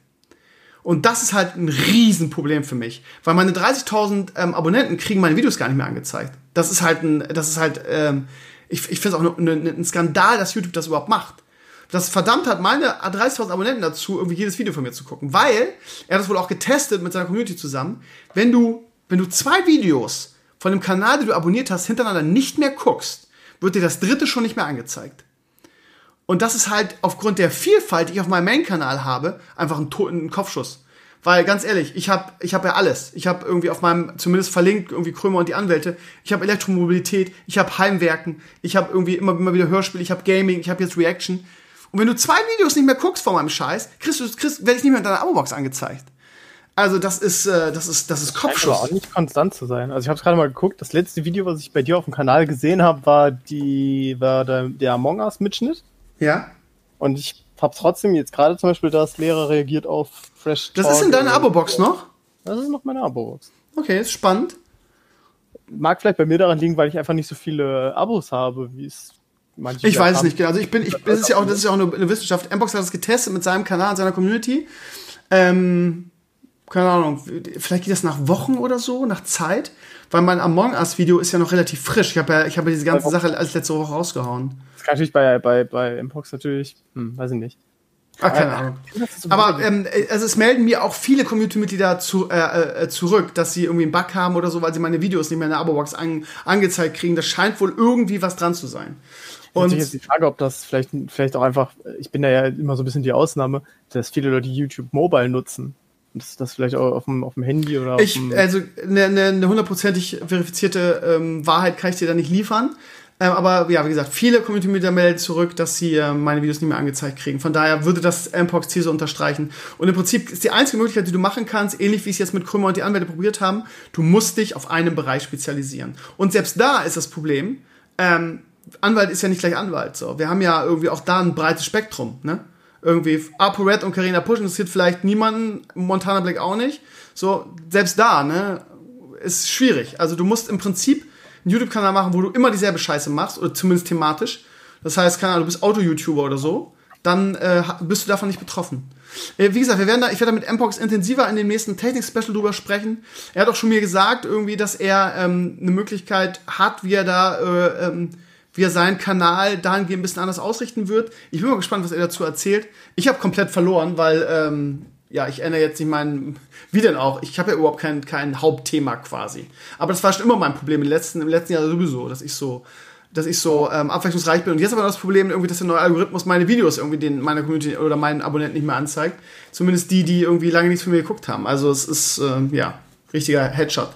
Speaker 2: Und das ist halt ein Riesenproblem für mich, weil meine 30.000 ähm, Abonnenten kriegen meine Videos gar nicht mehr angezeigt. Das ist halt ein, das ist halt, ähm, ich, ich finde es auch ne, ne, ein Skandal, dass YouTube das überhaupt macht. Das verdammt hat meine 30.000 Abonnenten dazu, irgendwie jedes Video von mir zu gucken, weil er hat das wohl auch getestet mit seiner Community zusammen. Wenn du, wenn du zwei Videos von dem Kanal, den du abonniert hast, hintereinander nicht mehr guckst, wird dir das dritte schon nicht mehr angezeigt. Und das ist halt aufgrund der Vielfalt, die ich auf meinem Main-Kanal habe, einfach ein, ein Kopfschuss. Weil ganz ehrlich, ich habe ich hab ja alles. Ich habe irgendwie auf meinem, zumindest verlinkt, irgendwie Krömer und die Anwälte. Ich habe Elektromobilität, ich habe Heimwerken, ich habe irgendwie immer, immer wieder Hörspiel, ich habe Gaming, ich habe jetzt Reaction. Und wenn du zwei Videos nicht mehr guckst von meinem Scheiß, kriegst du, kriegst, werde ich nicht mehr in deiner Abo-Box angezeigt. Also das ist, äh, das ist, das ist Kopfschuss.
Speaker 3: Aber auch nicht konstant zu sein. Also ich habe gerade mal geguckt. Das letzte Video, was ich bei dir auf dem Kanal gesehen habe, war die, war der, der Among Us Mitschnitt.
Speaker 2: Ja.
Speaker 3: Und ich habe trotzdem jetzt gerade zum Beispiel, dass Lehrer reagiert auf Fresh
Speaker 2: Talk. Das ist in deiner Abo-Box noch?
Speaker 3: Das ist noch meine Abo-Box.
Speaker 2: Okay, ist spannend.
Speaker 3: mag vielleicht bei mir daran liegen, weil ich einfach nicht so viele Abos habe, wie es
Speaker 2: manche. Ich weiß es nicht genau. Also ich bin, ich, das ist ja auch, das ist ja auch eine, eine Wissenschaft. Mbox hat das getestet mit seinem Kanal, seiner Community. Ähm, keine Ahnung, vielleicht geht das nach Wochen oder so, nach Zeit, weil mein Among Us Video ist ja noch relativ frisch. Ich habe ja, ich habe ja diese ganze Sache als letzte Woche rausgehauen.
Speaker 3: Natürlich bei, bei, bei Mpox natürlich, hm, weiß ich nicht.
Speaker 2: Ach, keine Ahnung. Aber ähm, also es melden mir auch viele Community-Mitglieder zu, äh, äh, zurück, dass sie irgendwie einen Bug haben oder so, weil sie meine Videos nicht mehr in der Abo-Box an, angezeigt kriegen. Das scheint wohl irgendwie was dran zu sein.
Speaker 3: Und jetzt die Frage, ob das vielleicht, vielleicht auch einfach, ich bin da ja immer so ein bisschen die Ausnahme, dass viele Leute YouTube Mobile nutzen. Das, das vielleicht auch auf dem, auf dem Handy oder auf
Speaker 2: ich, Also eine ne, ne hundertprozentig verifizierte ähm, Wahrheit kann ich dir da nicht liefern. Ähm, aber ja, wie gesagt, viele Community-Mitglieder melden zurück, dass sie äh, meine Videos nicht mehr angezeigt kriegen. Von daher würde das Mpox-These unterstreichen. Und im Prinzip ist die einzige Möglichkeit, die du machen kannst, ähnlich wie es jetzt mit Krümmer und die Anwälte probiert haben, du musst dich auf einen Bereich spezialisieren. Und selbst da ist das Problem, ähm, Anwalt ist ja nicht gleich Anwalt. So. Wir haben ja irgendwie auch da ein breites Spektrum. Ne? Irgendwie ApoRed und Karina Push interessiert vielleicht niemanden, Montana Black auch nicht. So, selbst da, ne, ist schwierig. Also du musst im Prinzip YouTube-Kanal machen, wo du immer dieselbe Scheiße machst, oder zumindest thematisch. Das heißt, keine Ahnung, du bist Auto-YouTuber oder so, dann äh, bist du davon nicht betroffen. Äh, wie gesagt, wir werden da, ich werde da mit Mpox intensiver in dem nächsten Technik-Special drüber sprechen. Er hat auch schon mir gesagt, irgendwie, dass er ähm, eine Möglichkeit hat, wie er da, äh, ähm, wie er seinen Kanal dahingehend ein bisschen anders ausrichten wird. Ich bin mal gespannt, was er dazu erzählt. Ich habe komplett verloren, weil ähm, ja, ich ändere jetzt nicht meinen, wie denn auch? Ich habe ja überhaupt kein, kein Hauptthema quasi. Aber das war schon immer mein Problem im letzten, im letzten Jahr sowieso, dass ich so, dass ich so ähm, abwechslungsreich bin. Und jetzt aber das Problem, irgendwie, dass der neue Algorithmus meine Videos irgendwie den meiner Community oder meinen Abonnenten nicht mehr anzeigt. Zumindest die, die irgendwie lange nichts von mir geguckt haben. Also es ist, ähm, ja, richtiger Headshot.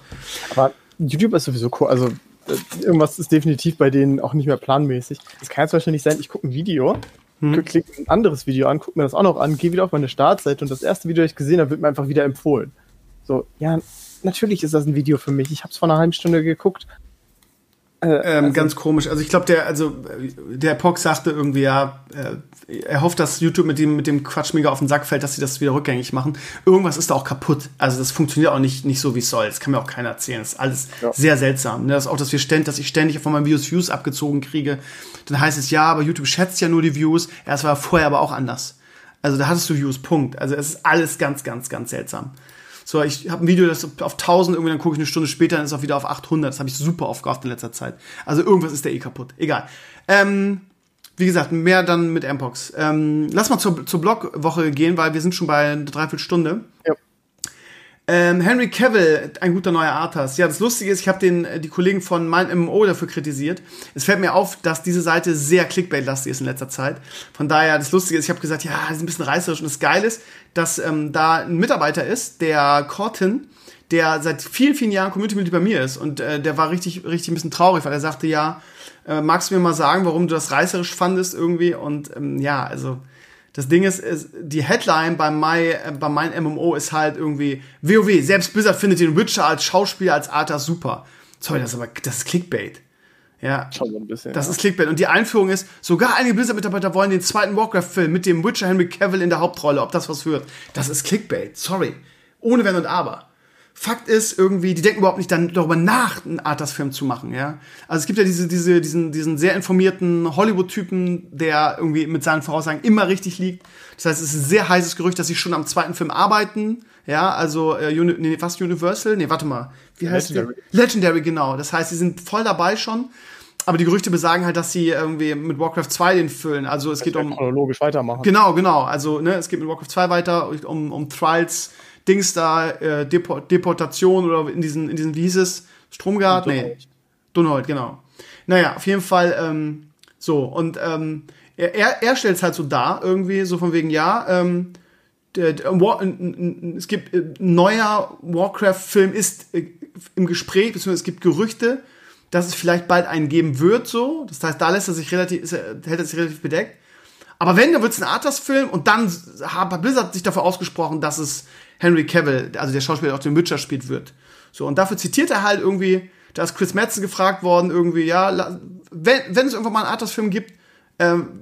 Speaker 3: Aber YouTube ist sowieso cool. Also äh, irgendwas ist definitiv bei denen auch nicht mehr planmäßig. Es kann Beispiel nicht sein, ich gucke ein Video hm. klicke ein anderes Video an, gucke mir das auch noch an, gehe wieder auf meine Startseite und das erste Video, das ich gesehen habe, wird mir einfach wieder empfohlen. So, ja, natürlich ist das ein Video für mich. Ich habe es vor einer halben Stunde geguckt
Speaker 2: ähm, also, ganz komisch. Also ich glaube, der, also der Pock sagte irgendwie ja, äh, er hofft, dass YouTube mit dem mit dem Quatsch mega auf den Sack fällt, dass sie das wieder rückgängig machen. Irgendwas ist da auch kaputt. Also das funktioniert auch nicht nicht so wie es soll. Das kann mir auch keiner erzählen. Das ist alles ja. sehr seltsam. Ne? Das ist auch, dass wir ständig, dass ich ständig von meinen Videos Views abgezogen kriege. Dann heißt es ja, aber YouTube schätzt ja nur die Views. Ja, es war vorher aber auch anders. Also da hattest du Views. Punkt. Also es ist alles ganz ganz ganz seltsam. So, ich habe ein Video, das auf 1000 irgendwie, dann gucke ich eine Stunde später, dann ist es auch wieder auf 800. Das habe ich super oft gehabt in letzter Zeit. Also irgendwas ist da eh kaputt. Egal. Ähm, wie gesagt, mehr dann mit Mpox. Ähm, lass mal zur, zur Blogwoche gehen, weil wir sind schon bei einer Dreiviertelstunde. Ja. Ähm, Henry Cavill, ein guter neuer Arthas. Ja, das Lustige ist, ich habe den die Kollegen von Mein MMO dafür kritisiert. Es fällt mir auf, dass diese Seite sehr Clickbait-lastig ist in letzter Zeit. Von daher, das Lustige ist, ich habe gesagt, ja, das ist ein bisschen reißerisch und das Geile ist, dass ähm, da ein Mitarbeiter ist, der Cortin, der seit vielen, vielen Jahren Community-Mitglied bei mir ist und äh, der war richtig, richtig ein bisschen traurig, weil er sagte, ja, äh, magst du mir mal sagen, warum du das reißerisch fandest irgendwie? Und ähm, ja, also das Ding ist, ist die Headline bei, My, äh, bei meinem MMO ist halt irgendwie WoW, selbst Blizzard findet den Witcher als Schauspieler, als Arthur super. Sorry, das ist aber, das ist Clickbait. Ja, Schon ein bisschen, das ja. ist Clickbait. Und die Einführung ist, sogar einige Blizzard-Mitarbeiter wollen den zweiten Warcraft-Film mit dem Witcher Henry Cavill in der Hauptrolle, ob das was wird. Das ist Clickbait, sorry. Ohne Wenn und Aber. Fakt ist irgendwie, die denken überhaupt nicht dann darüber nach, einen Arthas-Film zu machen, ja. Also es gibt ja diese, diese, diesen, diesen sehr informierten Hollywood-Typen, der irgendwie mit seinen Voraussagen immer richtig liegt. Das heißt, es ist ein sehr heißes Gerücht, dass sie schon am zweiten Film arbeiten. Ja, also äh, Uni nee, fast Universal? Nee, warte mal. Wie heißt Legendary. Der? Legendary, genau. Das heißt, sie sind voll dabei schon. Aber die Gerüchte besagen halt, dass sie irgendwie mit Warcraft 2 den füllen. Also es das geht um.
Speaker 3: Chronologisch weitermachen.
Speaker 2: Genau, genau. Also, ne, es geht mit Warcraft 2 weiter, um, um Trials Dings da, äh, Deport Deportation oder in diesen, in diesen, wie hieß es? Stromgard? Nee. Dunholt, genau. Naja, auf jeden Fall, ähm, so, und ähm, er, er, er stellt es halt so dar, irgendwie, so von wegen, ja, ähm, der, der, es gibt ein äh, neuer Warcraft-Film ist äh, im Gespräch, beziehungsweise es gibt Gerüchte, dass es vielleicht bald einen geben wird, so. Das heißt, da lässt er sich relativ, hält er sich relativ bedeckt. Aber wenn, dann wird es ein Arthas-Film und dann hat Blizzard sich dafür ausgesprochen, dass es Henry Cavill, also der Schauspieler, der auch den Witcher spielt, wird. So, und dafür zitiert er halt irgendwie, da ist Chris Madsen gefragt worden, irgendwie, ja, wenn, wenn es irgendwann mal einen Arthas-Film gibt, ähm,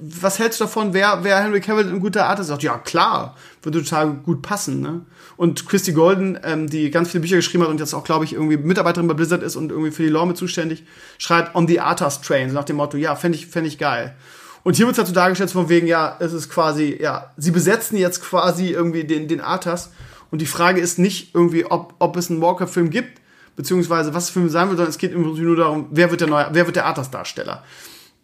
Speaker 2: was hältst du davon? Wer, wer Henry Cavill ein guter Artist sagt, ja klar, würde total gut passen. Ne? Und Christy Golden, ähm, die ganz viele Bücher geschrieben hat und jetzt auch, glaube ich, irgendwie Mitarbeiterin bei Blizzard ist und irgendwie für die Lore mit zuständig, schreibt On the Artist Train, so nach dem Motto, ja, fände ich, fänd ich geil. Und hier wird es dazu dargestellt, von wegen, ja, es ist quasi, ja, sie besetzen jetzt quasi irgendwie den, den Arthas. Und die Frage ist nicht irgendwie, ob, ob es einen Walker-Film gibt, beziehungsweise was Film sein wird, sondern es geht im Prinzip nur darum, wer wird der neue, wer wird der Arthas-Darsteller.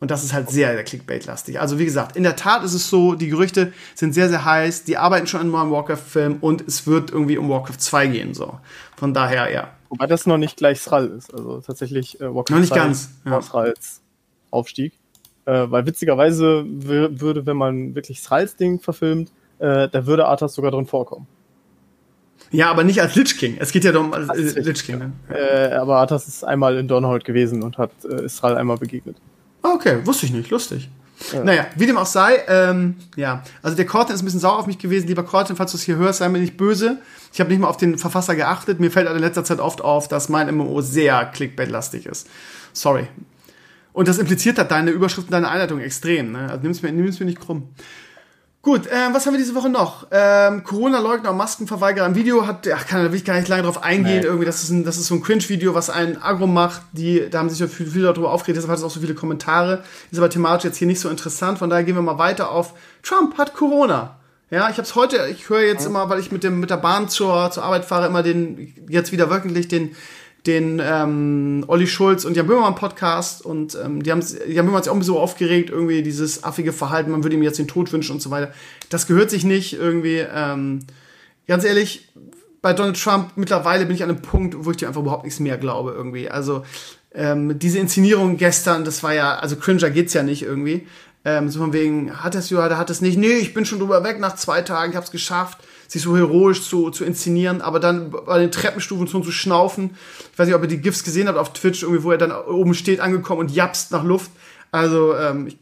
Speaker 2: Und das ist halt sehr, sehr Clickbait-lastig. Also wie gesagt, in der Tat ist es so, die Gerüchte sind sehr, sehr heiß, die arbeiten schon an einem neuen Warcraft-Film und es wird irgendwie um Warcraft 2 gehen, so. Von daher, ja.
Speaker 3: Wobei das noch nicht gleich Sral ist. Also tatsächlich
Speaker 2: äh, Warcraft noch nicht 2 ganz,
Speaker 3: ja. Srals Aufstieg. Äh, weil witzigerweise würde, wenn man wirklich Srals Ding verfilmt, äh, da würde Arthas sogar drin vorkommen.
Speaker 2: Ja, aber nicht als Lich King. Es geht ja darum, als äh, Lich King. Ne?
Speaker 3: Äh, aber Arthas ist einmal in Dornhold gewesen und hat äh, Israel einmal begegnet.
Speaker 2: Ah, okay, wusste ich nicht. Lustig. Ja. Naja, wie dem auch sei, ähm, ja, also der Corten ist ein bisschen sauer auf mich gewesen. Lieber Corten, falls du es hier hörst, sei mir nicht böse. Ich habe nicht mal auf den Verfasser geachtet. Mir fällt in letzter Zeit oft auf, dass mein MMO sehr Clickbait-lastig ist. Sorry. Und das impliziert hat deine Überschrift und deine Einleitung extrem. Ne? Also nimm's mir, nimm's mir nicht krumm. Gut, äh, was haben wir diese Woche noch? Ähm, Corona-Leugner und Maskenverweigerer im Video hat, ach, kann, da will ich gar nicht lange drauf eingehen. Nee. Irgendwie, das ist, ein, das ist so ein Cringe-Video, was ein Agro macht. Die, da haben sich viele, viele darüber aufgeregt, deshalb hat es auch so viele Kommentare. Ist aber thematisch jetzt hier nicht so interessant. Von daher gehen wir mal weiter auf Trump hat Corona. Ja, ich habe es heute, ich höre jetzt immer, weil ich mit dem mit der Bahn zur, zur Arbeit fahre, immer den jetzt wieder wöchentlich den den ähm, Olli Schulz und Jan Böhmermann Podcast und ähm, die haben die haben sich auch so aufgeregt, irgendwie dieses affige Verhalten, man würde ihm jetzt den Tod wünschen und so weiter. Das gehört sich nicht irgendwie. Ähm, ganz ehrlich, bei Donald Trump mittlerweile bin ich an einem Punkt, wo ich dir einfach überhaupt nichts mehr glaube irgendwie. Also ähm, diese Inszenierung gestern, das war ja, also Cringer geht's ja nicht irgendwie. Ähm, so von wegen, hat es ja, hat es nicht. Nee, ich bin schon drüber weg nach zwei Tagen, ich hab's geschafft sich so heroisch zu, zu inszenieren, aber dann bei den Treppenstufen schon zu schnaufen. Ich weiß nicht, ob ihr die GIFs gesehen habt auf Twitch, irgendwie, wo er dann oben steht, angekommen und japst nach Luft. Also, ähm, ich,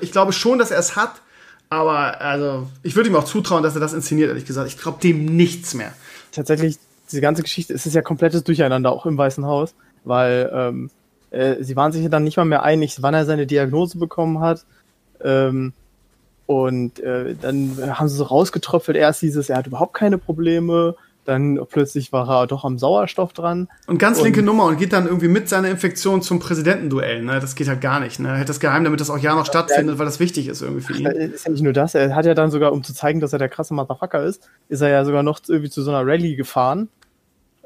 Speaker 2: ich glaube schon, dass er es hat, aber also, ich würde ihm auch zutrauen, dass er das inszeniert, ehrlich gesagt. Ich glaube dem nichts mehr.
Speaker 3: Tatsächlich, diese ganze Geschichte, es ist ja komplettes Durcheinander, auch im Weißen Haus, weil ähm, äh, sie waren sich ja dann nicht mal mehr einig, wann er seine Diagnose bekommen hat. Ähm, und äh, dann haben sie so rausgetröpfelt, erst hieß es, er hat überhaupt keine Probleme, dann plötzlich war er doch am Sauerstoff dran.
Speaker 2: Und ganz linke und, Nummer und geht dann irgendwie mit seiner Infektion zum Präsidentenduell. Ne? Das geht halt gar nicht. Ne? Er hält das geheim, damit das auch ja noch stattfindet, weil das wichtig ist irgendwie für ihn.
Speaker 3: Ist ja nicht nur das, er hat ja dann sogar, um zu zeigen, dass er der krasse Motherfucker ist, ist er ja sogar noch irgendwie zu so einer Rallye gefahren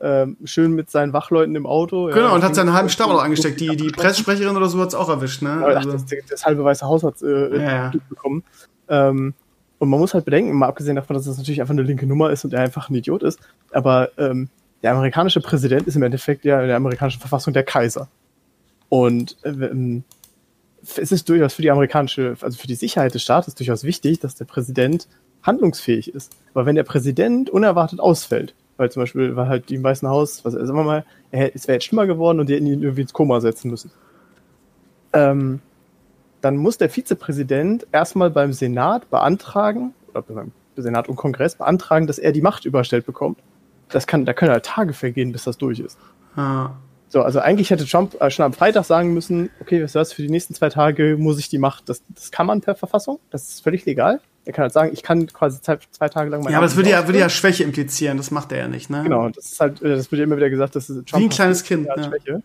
Speaker 3: ähm, schön mit seinen Wachleuten im Auto.
Speaker 2: Genau, ja, und hat seinen halben Stab noch angesteckt. Die, die Pressesprecherin oder so hat es auch erwischt, ne?
Speaker 3: Also. das, das, halbe Weiße Haus hat äh, ja, bekommen. Ähm, und man muss halt bedenken, mal abgesehen davon, dass das natürlich einfach eine linke Nummer ist und er einfach ein Idiot ist, aber ähm, der amerikanische Präsident ist im Endeffekt ja in der amerikanischen Verfassung der Kaiser. Und ähm, es ist durchaus für die amerikanische, also für die Sicherheit des Staates durchaus wichtig, dass der Präsident handlungsfähig ist. Aber wenn der Präsident unerwartet ausfällt, weil zum Beispiel war halt die im Weißen Haus, was, sagen wir mal, es wäre jetzt schlimmer geworden und die hätten ihn irgendwie ins Koma setzen müssen. Ähm, dann muss der Vizepräsident erstmal beim Senat beantragen, oder beim Senat und Kongress beantragen, dass er die Macht überstellt bekommt. Das kann, da können halt Tage vergehen, bis das durch ist. Ah. So, also eigentlich hätte Trump äh, schon am Freitag sagen müssen, okay, weißt du was, für die nächsten zwei Tage muss ich die Macht, das, das kann man per Verfassung, das ist völlig legal. Er kann halt sagen, ich kann quasi zwei, zwei Tage lang
Speaker 2: mal. Ja, aber das würde ja, würde ja Schwäche implizieren, das macht er ja nicht, ne?
Speaker 3: Genau, das ist halt, äh, das wird ja immer wieder gesagt, das ist
Speaker 2: Trump Wie ein kleines Kind, ja. Schwäche.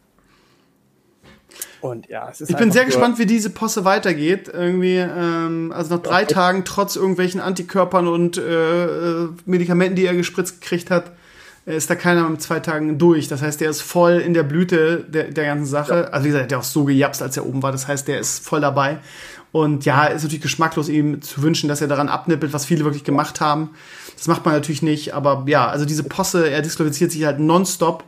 Speaker 2: Und ja, es ist Ich bin sehr gespannt, wie diese Posse weitergeht. Irgendwie, ähm, also nach drei okay. Tagen, trotz irgendwelchen Antikörpern und äh, äh, Medikamenten, die er gespritzt gekriegt hat, ist da keiner mit zwei Tagen durch. Das heißt, der ist voll in der Blüte der, der ganzen Sache. Ja. Also wie gesagt, der hat auch so gejapst, als er oben war. Das heißt, der ist voll dabei. Und ja, ist natürlich geschmacklos, ihm zu wünschen, dass er daran abnippelt, was viele wirklich gemacht haben. Das macht man natürlich nicht, aber ja, also diese Posse, er disqualifiziert sich halt nonstop.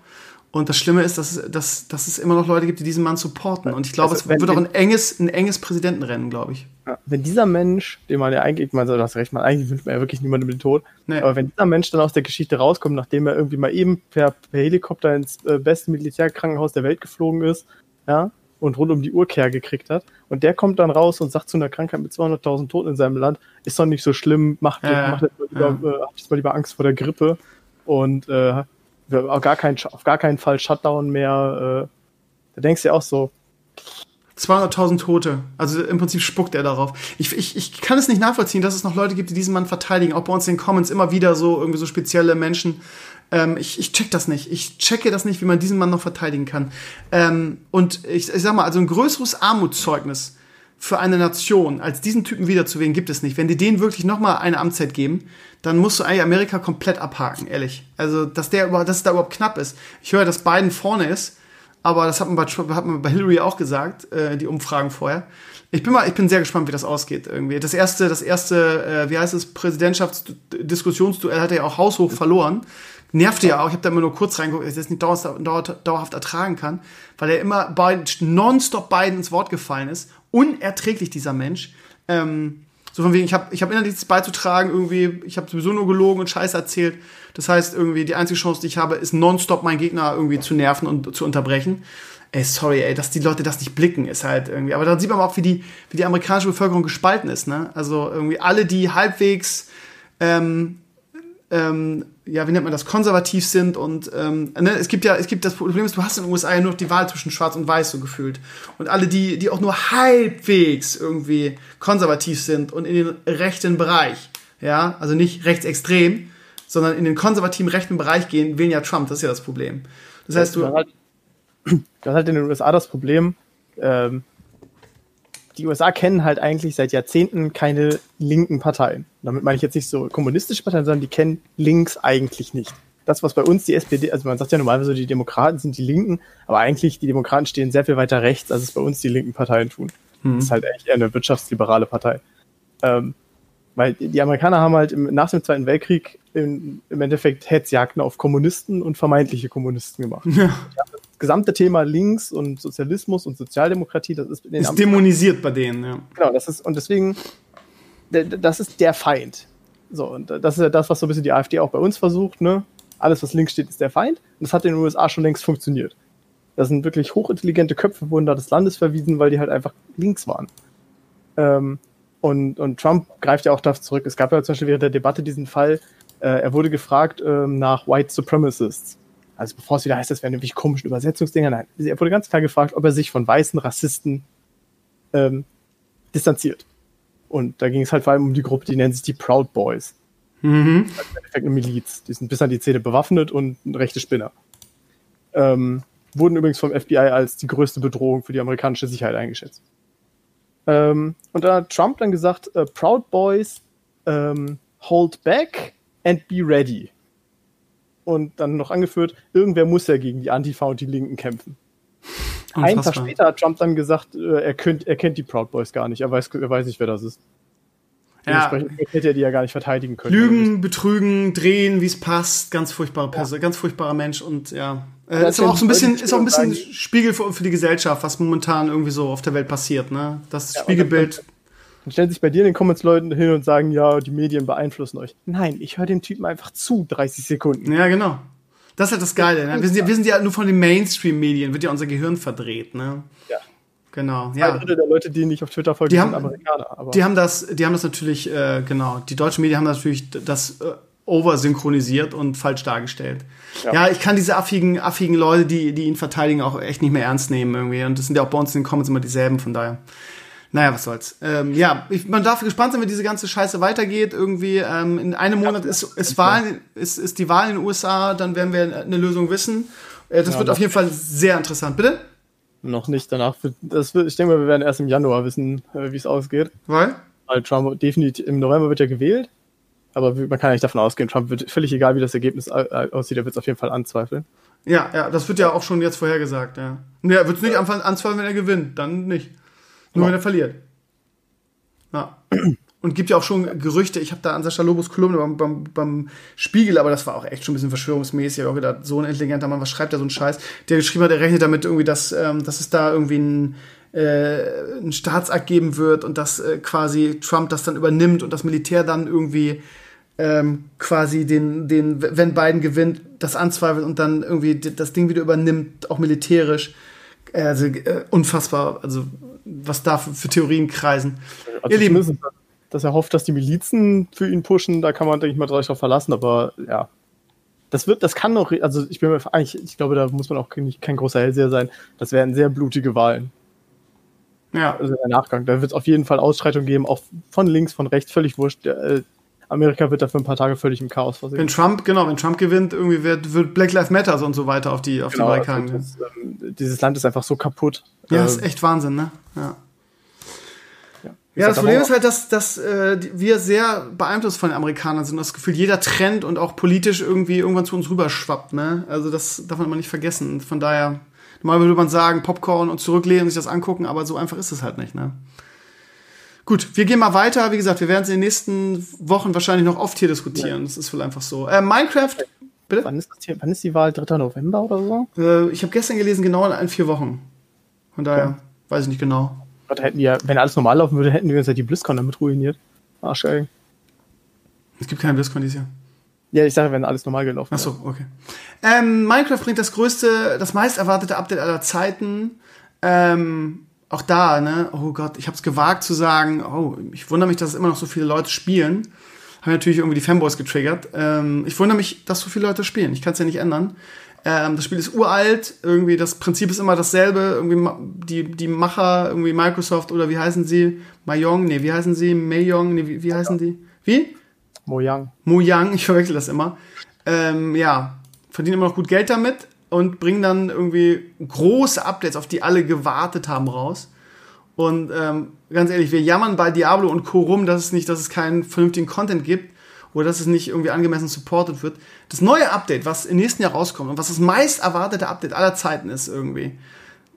Speaker 2: Und das Schlimme ist, dass, dass, dass es immer noch Leute gibt, die diesen Mann supporten. Und ich glaube, also, es wird auch ein enges, ein enges Präsidentenrennen, glaube ich.
Speaker 3: Wenn dieser Mensch, den man ja eigentlich, man soll das recht, man eigentlich wünscht man ja wirklich niemandem den Tod, nee. aber wenn dieser Mensch dann aus der Geschichte rauskommt, nachdem er irgendwie mal eben per, per Helikopter ins äh, beste Militärkrankenhaus der Welt geflogen ist, ja, und rund um die Uhr Kehr gekriegt hat. Und der kommt dann raus und sagt zu einer Krankheit mit 200.000 Toten in seinem Land, ist doch nicht so schlimm, macht, ja, macht jetzt mal lieber, ja. äh, jetzt mal lieber Angst vor der Grippe und äh, auf, gar keinen, auf gar keinen Fall Shutdown mehr. Äh, da denkst du ja auch so,
Speaker 2: 200.000 Tote. Also im Prinzip spuckt er darauf. Ich, ich, ich kann es nicht nachvollziehen, dass es noch Leute gibt, die diesen Mann verteidigen. Auch bei uns in den Comments immer wieder so irgendwie so spezielle Menschen. Ähm, ich, ich check das nicht. Ich checke das nicht, wie man diesen Mann noch verteidigen kann. Ähm, und ich, ich sag mal, also ein größeres Armutszeugnis für eine Nation als diesen Typen wiederzuwählen gibt es nicht. Wenn die denen wirklich noch mal eine Amtszeit geben, dann musst du eigentlich Amerika komplett abhaken, ehrlich. Also, dass der dass es da überhaupt knapp ist. Ich höre, dass Biden vorne ist aber das hat man bei, hat man bei Hillary auch gesagt, äh, die Umfragen vorher. Ich bin mal, ich bin sehr gespannt, wie das ausgeht irgendwie. Das erste, das erste, äh, wie heißt es, Präsidentschaftsdiskussionsduell hat er ja auch haushoch verloren. Nervte ja auch. Ich habe da immer nur kurz reingeguckt, dass ich das nicht dauerhaft, dauerhaft ertragen kann, weil er immer Biden, nonstop Biden ins Wort gefallen ist. Unerträglich dieser Mensch. Ähm, so von wegen, ich habe ich hab innerlich nichts beizutragen, irgendwie, ich habe sowieso nur gelogen und Scheiße erzählt. Das heißt, irgendwie, die einzige Chance, die ich habe, ist nonstop meinen Gegner irgendwie zu nerven und zu unterbrechen. Ey, sorry, ey, dass die Leute das nicht blicken, ist halt irgendwie. Aber dann sieht man auch, wie die, wie die amerikanische Bevölkerung gespalten ist, ne? Also irgendwie alle, die halbwegs ähm, ähm, ja, wie nennt man das, konservativ sind und ähm, ne, es gibt ja, es gibt das Problem ist, du hast in den USA ja nur die Wahl zwischen Schwarz und Weiß so gefühlt. Und alle, die, die auch nur halbwegs irgendwie konservativ sind und in den rechten Bereich, ja, also nicht rechtsextrem, sondern in den konservativen rechten Bereich gehen, wählen ja Trump, das ist ja das Problem. Das heißt, du.
Speaker 3: Das halt, das halt in den USA das Problem, ähm, die USA kennen halt eigentlich seit Jahrzehnten keine linken Parteien. Damit meine ich jetzt nicht so kommunistische Parteien, sondern die kennen links eigentlich nicht. Das, was bei uns die SPD, also man sagt ja normalerweise, die Demokraten sind die Linken, aber eigentlich die Demokraten stehen sehr viel weiter rechts, als es bei uns die linken Parteien tun. Mhm. Das ist halt eigentlich eher eine wirtschaftsliberale Partei. Ähm, weil die Amerikaner haben halt im, nach dem Zweiten Weltkrieg im, im Endeffekt Hetzjagden auf Kommunisten und vermeintliche Kommunisten gemacht. Ja. Das gesamte Thema Links und Sozialismus und Sozialdemokratie, das ist,
Speaker 2: ist dämonisiert bei denen, ja.
Speaker 3: Genau, das ist, und deswegen, das ist der Feind. So, und das ist ja das, was so ein bisschen die AfD auch bei uns versucht, ne? Alles, was links steht, ist der Feind. Und das hat in den USA schon längst funktioniert. Da sind wirklich hochintelligente Köpfe, wurden da des Landes verwiesen, weil die halt einfach links waren. Ähm, und, und Trump greift ja auch darauf zurück. Es gab ja zum Beispiel während der Debatte diesen Fall, äh, er wurde gefragt ähm, nach White Supremacists. Also bevor es wieder heißt, das wären irgendwelche komischen Übersetzungsdinger. Nein, er wurde ganz klar gefragt, ob er sich von weißen Rassisten ähm, distanziert. Und da ging es halt vor allem um die Gruppe, die nennen sich die Proud Boys. Mhm. Also im Endeffekt eine Miliz. Die sind bis an die Zähne bewaffnet und rechte Spinner. Ähm, wurden übrigens vom FBI als die größte Bedrohung für die amerikanische Sicherheit eingeschätzt. Ähm, und da hat Trump dann gesagt, äh, Proud Boys, ähm, hold back and be ready. Und dann noch angeführt, irgendwer muss ja gegen die Antifa und die Linken kämpfen. Einen Tag später hat Trump dann gesagt, äh, er, könnt, er kennt die Proud Boys gar nicht, er weiß, er weiß nicht, wer das ist.
Speaker 2: Ja. hätte er die ja gar nicht verteidigen können. Lügen, betrügen, drehen, wie es passt. Ganz furchtbare Person, ja. ganz furchtbarer Mensch und ja. Äh, ist auch so ein bisschen, ist auch ein bisschen Spiegel für, für, die Gesellschaft, was momentan irgendwie so auf der Welt passiert, ne? Das ja, Spiegelbild. Dann,
Speaker 3: stellen sich bei dir in den Comments Leute hin und sagen, ja, die Medien beeinflussen euch. Nein, ich höre dem Typen einfach zu, 30 Sekunden.
Speaker 2: Ja, genau. Das ist halt das Geile, ne? Wir sind ja, wir sind ja nur von den Mainstream-Medien, wird ja unser Gehirn verdreht, ne? Ja. Genau,
Speaker 3: ja. Zwei Drittel der Leute, die nicht auf Twitter folgen,
Speaker 2: die haben, Amerikaner. Aber. Die haben das, die haben das natürlich, äh, genau. Die deutschen Medien haben natürlich das äh, oversynchronisiert und falsch dargestellt. Ja. ja. ich kann diese affigen, affigen Leute, die, die ihn verteidigen, auch echt nicht mehr ernst nehmen irgendwie. Und das sind ja auch bei uns in den Comments immer dieselben, von daher. Naja, was soll's. Ähm, ja, ich, man darf gespannt sein, wie diese ganze Scheiße weitergeht. Irgendwie ähm, in einem Monat ist, ist, Wahl, ist, ist die Wahl in den USA, dann werden wir eine Lösung wissen. Äh, das ja, wird auf jeden Fall sehr interessant. Bitte?
Speaker 3: Noch nicht danach. Das wird, ich denke mal, wir werden erst im Januar wissen, äh, wie es ausgeht.
Speaker 2: Weil?
Speaker 3: Weil Trump definitiv im November wird ja gewählt. Aber man kann nicht davon ausgehen, Trump wird völlig egal, wie das Ergebnis aussieht, er wird es auf jeden Fall anzweifeln.
Speaker 2: Ja, ja, das wird ja auch schon jetzt vorhergesagt, ja. Ja, er wird es nicht anzweifeln, wenn er gewinnt, dann nicht. Nur wenn er verliert. Ja. Und gibt ja auch schon Gerüchte, ich habe da an Sascha Lobos Kolumne beim, beim, beim, Spiegel, aber das war auch echt schon ein bisschen verschwörungsmäßig. Ich habe auch gedacht, so ein intelligenter Mann, was schreibt der so ein Scheiß? Der geschrieben hat, er rechnet damit irgendwie, dass, ähm, dass es da irgendwie ein, äh, ein Staatsakt geben wird und dass äh, quasi Trump das dann übernimmt und das Militär dann irgendwie ähm, quasi den, den, wenn Biden gewinnt, das anzweifelt und dann irgendwie das Ding wieder übernimmt, auch militärisch. Also äh, unfassbar, also was da für, für Theorien kreisen.
Speaker 3: Also Ihr Lieben, dass er hofft, dass die Milizen für ihn pushen, da kann man, denke ich mal, drauf verlassen, aber ja. Das wird, das kann noch, also ich bin mir eigentlich, ich glaube, da muss man auch nicht, kein großer Hellseher sein. Das werden sehr blutige Wahlen. Ja. Also der Nachgang. Da wird es auf jeden Fall Ausschreitungen geben, auch von links, von rechts, völlig wurscht. Äh, Amerika wird da für ein paar Tage völlig im Chaos
Speaker 2: versehen. Wenn Trump, genau, wenn Trump gewinnt, irgendwie wird, wird Black Lives Matter und so weiter auf die, auf genau, die Balkan.
Speaker 3: Also das, ähm, dieses Land ist einfach so kaputt.
Speaker 2: Ja, äh, ist echt Wahnsinn, ne? Ja. Ja, das Problem ist halt, dass, dass äh, wir sehr beeinflusst von den Amerikanern sind. Das Gefühl, jeder Trend und auch politisch irgendwie irgendwann zu uns rüberschwappt. Ne? Also das darf man immer nicht vergessen. Von daher, normal würde man sagen, Popcorn und zurücklehnen und sich das angucken, aber so einfach ist es halt nicht. Ne? Gut, wir gehen mal weiter. Wie gesagt, wir werden es in den nächsten Wochen wahrscheinlich noch oft hier diskutieren. Ja. Das ist wohl einfach so. Äh, Minecraft,
Speaker 3: bitte? Wann ist, hier, wann ist die Wahl? 3. November oder so?
Speaker 2: Äh, ich habe gestern gelesen, genau in vier Wochen. Von daher, okay. weiß ich nicht genau.
Speaker 3: Gott, hätten wir, wenn alles normal laufen würde, hätten wir uns ja die BlizzCon damit ruiniert. Arschgeil.
Speaker 2: Es gibt keine BlizzCon dieses Jahr.
Speaker 3: Ja, ich sage, wenn alles normal gelaufen
Speaker 2: wäre. Achso, okay. Ähm, Minecraft bringt das größte, das meist erwartete Update aller Zeiten. Ähm, auch da, ne? Oh Gott, ich habe es gewagt zu sagen, oh, ich wundere mich, dass es immer noch so viele Leute spielen. Haben natürlich irgendwie die Fanboys getriggert. Ähm, ich wundere mich, dass so viele Leute spielen. Ich kann es ja nicht ändern. Ähm, das Spiel ist uralt, irgendwie das Prinzip ist immer dasselbe. Irgendwie die, die Macher, irgendwie Microsoft oder wie heißen sie? Mayong, nee, wie heißen sie? Mayong, nee, wie, wie heißen die? Wie?
Speaker 3: Mojang.
Speaker 2: Mojang, ich verwechsel das immer. Ähm, ja, verdienen immer noch gut Geld damit und bringen dann irgendwie große Updates, auf die alle gewartet haben, raus. Und ähm, ganz ehrlich, wir jammern bei Diablo und Co. rum, dass es nicht, dass es keinen vernünftigen Content gibt oder dass es nicht irgendwie angemessen supported wird. Das neue Update, was im nächsten Jahr rauskommt und was das meist erwartete Update aller Zeiten ist irgendwie,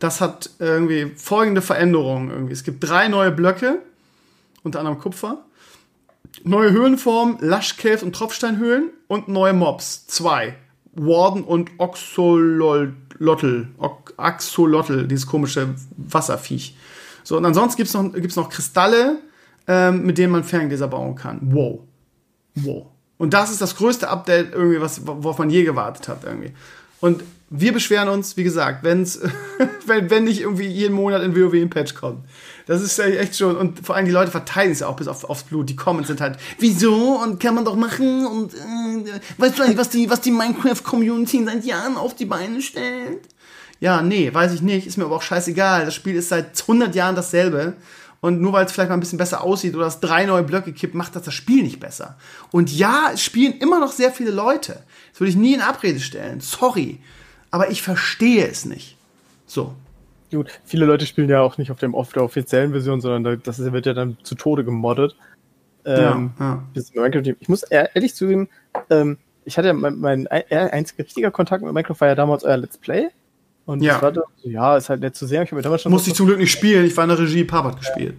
Speaker 2: das hat irgendwie folgende Veränderungen irgendwie. Es gibt drei neue Blöcke, unter anderem Kupfer, neue Höhlenformen, Lush Cave und Tropfsteinhöhlen und neue Mobs, zwei. Warden und Oxolotl, Axolotl, dieses komische Wasserviech. So, und ansonsten gibt es noch, gibt's noch Kristalle, ähm, mit denen man Ferngläser bauen kann. Wow. Wow. Und das ist das größte Update irgendwie, was, worauf man je gewartet hat irgendwie. Und wir beschweren uns, wie gesagt, wenn's, wenn, wenn nicht irgendwie jeden Monat in WoW ein Patch kommt. Das ist echt schon, und vor allem die Leute verteidigen es ja auch bis auf, aufs Blut. Die Comments sind halt, wieso? Und kann man doch machen? Und äh, weißt du eigentlich, was die, was die Minecraft-Community seit Jahren auf die Beine stellt? Ja, nee, weiß ich nicht. Ist mir aber auch scheißegal. Das Spiel ist seit 100 Jahren dasselbe. Und nur weil es vielleicht mal ein bisschen besser aussieht oder es drei neue Blöcke kippt, macht das das Spiel nicht besser. Und ja, es spielen immer noch sehr viele Leute. Das würde ich nie in Abrede stellen. Sorry. Aber ich verstehe es nicht. So.
Speaker 3: Gut, viele Leute spielen ja auch nicht auf, dem, auf der offiziellen Version, sondern das wird ja dann zu Tode gemoddet. Ähm, ja, ja. Ich muss ehrlich zugeben, ähm, ich hatte ja mein, mein einziger richtiger Kontakt mit Minecraft war ja damals euer Let's Play. Und ja. War, ja, ist halt nett zu sehen. Ich
Speaker 2: damals schon Musste ich zum Glück nicht spielen, ich war in der Regie, Papa hat gespielt.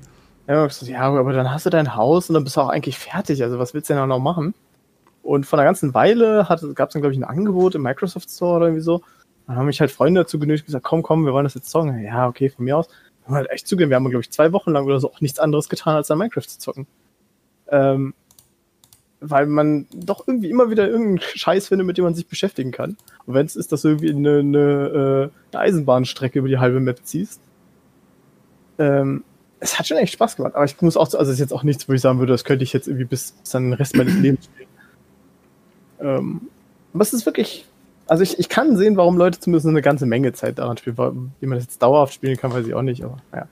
Speaker 3: Ja, ja, aber dann hast du dein Haus und dann bist du auch eigentlich fertig. Also was willst du denn auch noch machen? Und vor einer ganzen Weile gab es dann, glaube ich, ein Angebot im Microsoft Store oder irgendwie so. Dann haben mich halt Freunde dazu genötigt gesagt, komm, komm, wir wollen das jetzt zocken. Ja, okay, von mir aus. Wir haben halt echt zugeben, wir haben, glaube ich, zwei Wochen lang oder so auch nichts anderes getan, als an Minecraft zu zocken. Ähm, weil man doch irgendwie immer wieder irgendeinen Scheiß findet, mit dem man sich beschäftigen kann. Und wenn es ist, dass du irgendwie eine, eine, äh, eine, Eisenbahnstrecke über die halbe Map ziehst. Ähm, es hat schon echt Spaß gemacht, aber ich muss auch, also es ist jetzt auch nichts, wo ich sagen würde, das könnte ich jetzt irgendwie bis, bis dann den Rest meines Lebens spielen. Ähm, aber es ist wirklich, also ich, ich kann sehen, warum Leute zumindest eine ganze Menge Zeit daran spielen. Wie man das jetzt dauerhaft spielen kann, weiß ich auch nicht, aber naja.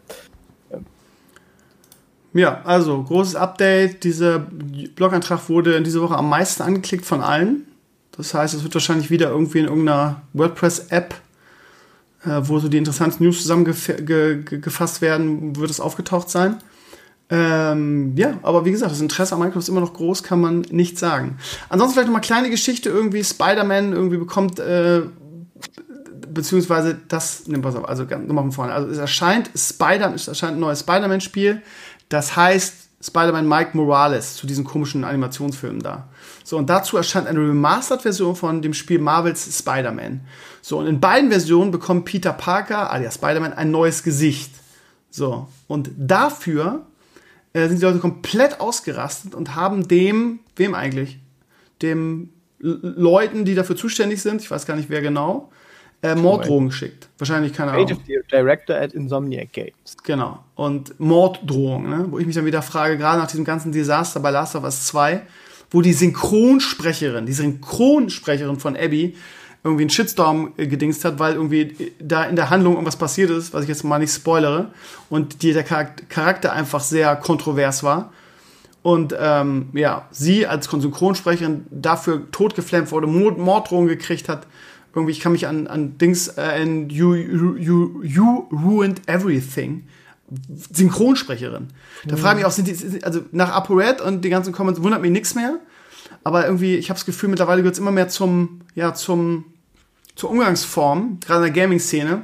Speaker 2: Ja, also großes Update. Dieser Blogantrag wurde in dieser Woche am meisten angeklickt von allen. Das heißt, es wird wahrscheinlich wieder irgendwie in irgendeiner WordPress-App, äh, wo so die interessanten News zusammengefasst werden, wird es aufgetaucht sein. Ähm, ja, aber wie gesagt, das Interesse an Minecraft ist immer noch groß, kann man nicht sagen. Ansonsten vielleicht noch mal kleine Geschichte irgendwie. Spider-Man irgendwie bekommt, äh, beziehungsweise das, nimm pass auf, also nochmal von vorne. Also es erscheint Spider, es erscheint ein neues Spider-Man-Spiel das heißt Spider-Man Mike Morales zu diesen komischen Animationsfilmen da. So, und dazu erscheint eine Remastered-Version von dem Spiel Marvels Spider-Man. So, und in beiden Versionen bekommt Peter Parker, alias Spider-Man, ein neues Gesicht. So, und dafür äh, sind die Leute komplett ausgerastet und haben dem, wem eigentlich? Dem Leuten, die dafür zuständig sind, ich weiß gar nicht wer genau, äh, Morddrohungen geschickt. Wahrscheinlich, keine Ahnung. Creative
Speaker 3: Director at Insomniac Games.
Speaker 2: Genau. Und Morddrohungen, ne? wo ich mich dann wieder frage, gerade nach diesem ganzen Desaster bei Last of Us 2, wo die Synchronsprecherin, die Synchronsprecherin von Abby, irgendwie einen Shitstorm äh, gedingst hat, weil irgendwie da in der Handlung irgendwas passiert ist, was ich jetzt mal nicht spoilere, und die, der Charakter einfach sehr kontrovers war. Und ähm, ja, sie als Synchronsprecherin dafür totgeflammt wurde, Morddrohungen gekriegt hat. Irgendwie, ich kann mich an, an Dings, äh, you, you, you ruined everything. Synchronsprecherin. Da mhm. frage ich mich auch, sind die, also nach ApoRed und die ganzen Comments wundert mich nichts mehr. Aber irgendwie, ich habe das Gefühl, mittlerweile gehört es immer mehr zum, ja, zum, zur Umgangsform, gerade in der Gaming-Szene,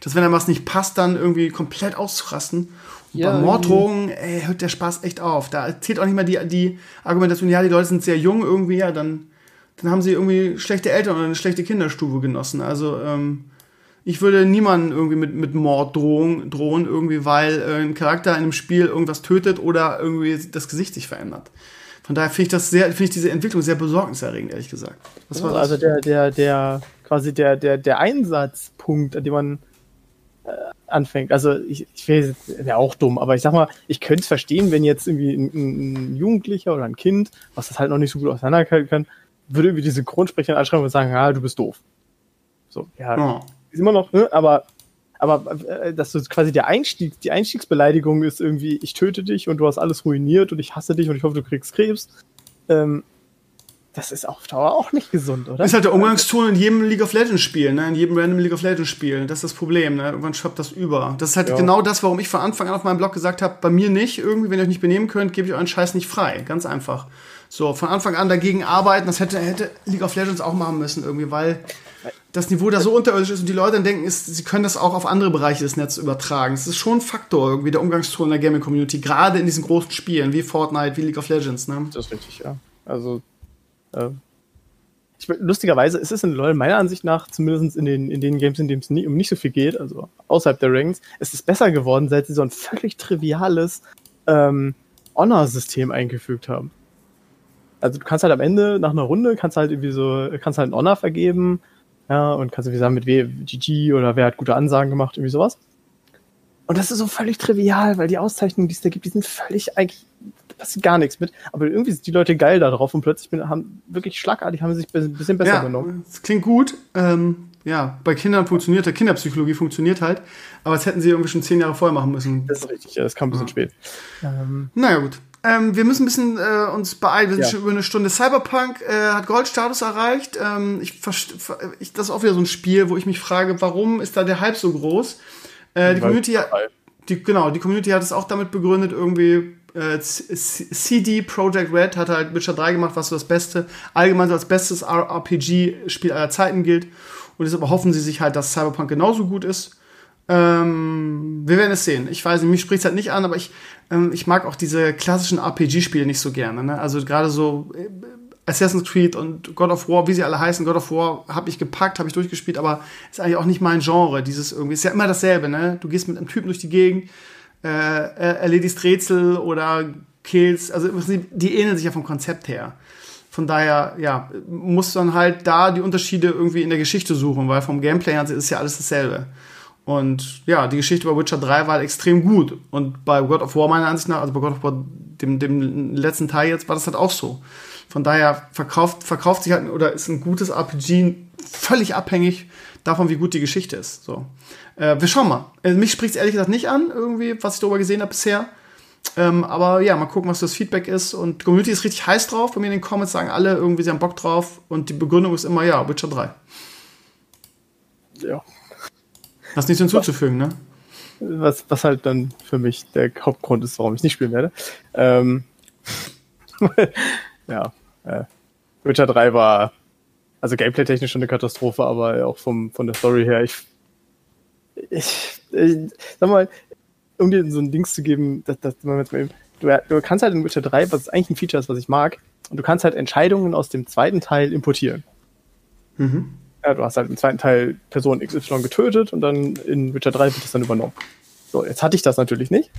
Speaker 2: dass wenn da was nicht passt, dann irgendwie komplett auszurasten. Und ja, bei Morddrohungen, ey, hört der Spaß echt auf. Da zählt auch nicht mehr die, die Argumentation, ja, die Leute sind sehr jung irgendwie, ja, dann, dann haben sie irgendwie schlechte Eltern oder eine schlechte Kinderstube genossen. Also, ähm, ich würde niemanden irgendwie mit, mit Mord drohen, drohen, irgendwie, weil äh, ein Charakter in einem Spiel irgendwas tötet oder irgendwie das Gesicht sich verändert. Von daher finde ich das sehr, finde ich diese Entwicklung sehr besorgniserregend, ehrlich gesagt.
Speaker 3: Was war also der, der, der, quasi der, der, der Einsatzpunkt, an dem man äh, anfängt. Also ich, ich wäre wär auch dumm, aber ich sag mal, ich könnte es verstehen, wenn jetzt irgendwie ein, ein, Jugendlicher oder ein Kind, was das halt noch nicht so gut auseinanderhalten kann, würde irgendwie die Synchronsprecher anschreiben und sagen, ja, du bist doof. So, ja, oh. ist immer noch, ne? aber aber äh, dass du quasi der Einstieg, die Einstiegsbeleidigung ist irgendwie, ich töte dich und du hast alles ruiniert und ich hasse dich und ich hoffe, du kriegst Krebs. Ähm, das ist auf Dauer auch nicht gesund, oder?
Speaker 2: Das ist halt der Umgangston in jedem League of Legends Spiel, ne? in jedem random League of Legends Spiel. Das ist das Problem, ne? Irgendwann schwappt das über. Das ist halt ja. genau das, warum ich von Anfang an auf meinem Blog gesagt habe, bei mir nicht, irgendwie, wenn ihr euch nicht benehmen könnt, gebe ich euren Scheiß nicht frei. Ganz einfach. So, von Anfang an dagegen arbeiten, das hätte, hätte League of Legends auch machen müssen, irgendwie, weil das Niveau da so unterirdisch ist und die Leute dann denken, ist, sie können das auch auf andere Bereiche des Netzes übertragen. Das ist schon ein Faktor, irgendwie der Umgangston in der Gaming-Community, gerade in diesen großen Spielen wie Fortnite, wie League of Legends. Ne?
Speaker 3: Das ist richtig, ja. Also, äh, lustigerweise ist es in LoL meiner Ansicht nach, zumindest in den, in den Games, in denen es nie, um nicht so viel geht, also außerhalb der Ranks, ist es besser geworden, seit sie so ein völlig triviales ähm, Honor-System eingefügt haben. Also du kannst halt am Ende nach einer Runde kannst halt irgendwie so kannst halt einen Honor vergeben ja, und kannst irgendwie sagen, mit wem GG oder wer hat gute Ansagen gemacht, irgendwie sowas. Und das ist so völlig trivial, weil die Auszeichnungen, die es da gibt, die sind völlig eigentlich, da passiert gar nichts mit. Aber irgendwie sind die Leute geil da drauf und plötzlich bin, haben wirklich schlagartig, haben sie sich ein bisschen besser
Speaker 2: ja,
Speaker 3: genommen.
Speaker 2: Das klingt gut. Ähm, ja, bei Kindern funktioniert, der Kinderpsychologie funktioniert halt, aber das hätten sie irgendwie schon zehn Jahre vorher machen müssen.
Speaker 3: Das ist richtig, ja, das kam ein bisschen ja. spät.
Speaker 2: Ähm, naja, gut. Ähm, wir müssen ein bisschen äh, uns beeilen. Wir sind ja. schon über eine Stunde. Cyberpunk äh, hat Goldstatus erreicht. Ähm, ich, ich, das ist auch wieder so ein Spiel, wo ich mich frage, warum ist da der Hype so groß? Äh, die Community, die, genau, die Community hat es auch damit begründet, irgendwie äh, CD Projekt Red hat halt Witcher 3 gemacht, was so das Beste, allgemein so als bestes RPG-Spiel aller Zeiten gilt. Und deshalb hoffen sie sich halt, dass Cyberpunk genauso gut ist. Ähm, wir werden es sehen. Ich weiß nicht, mich spricht es halt nicht an, aber ich, ähm, ich mag auch diese klassischen RPG-Spiele nicht so gerne. Ne? Also gerade so äh, Assassin's Creed und God of War, wie sie alle heißen, God of War habe ich gepackt, habe ich durchgespielt, aber ist eigentlich auch nicht mein Genre. Dieses irgendwie ist ja immer dasselbe. Ne? Du gehst mit einem Typen durch die Gegend, äh, erledigst Rätsel oder Kills. Also die ähneln sich ja vom Konzept her. Von daher, ja, muss dann halt da die Unterschiede irgendwie in der Geschichte suchen, weil vom Gameplay her ist ja alles dasselbe. Und ja, die Geschichte bei Witcher 3 war halt extrem gut. Und bei God of War meiner Ansicht nach, also bei God of War, dem, dem letzten Teil jetzt, war das halt auch so. Von daher verkauft, verkauft sich halt, oder ist ein gutes RPG völlig abhängig davon, wie gut die Geschichte ist. So. Äh, wir schauen mal. Äh, mich spricht es ehrlich gesagt nicht an, irgendwie, was ich darüber gesehen habe bisher. Ähm, aber ja, mal gucken, was das Feedback ist. Und die Community ist richtig heiß drauf. Bei mir in den Comments sagen alle irgendwie, sie haben Bock drauf. Und die Begründung ist immer, ja, Witcher 3. Ja. Hast nichts hinzuzufügen, ne?
Speaker 3: Was, was halt dann für mich der Hauptgrund ist, warum ich nicht spielen werde. Ähm, ja, äh, Witcher 3 war also gameplay-technisch schon eine Katastrophe, aber auch vom, von der Story her, ich, ich, ich sag mal, um dir so ein Dings zu geben, dass, dass man jetzt mal eben, du, du kannst halt in Witcher 3, was eigentlich ein Feature ist, was ich mag, und du kannst halt Entscheidungen aus dem zweiten Teil importieren. Mhm. Ja, du hast halt im zweiten Teil Person XY getötet und dann in Witcher 3 wird das dann übernommen. So, jetzt hatte ich das natürlich nicht.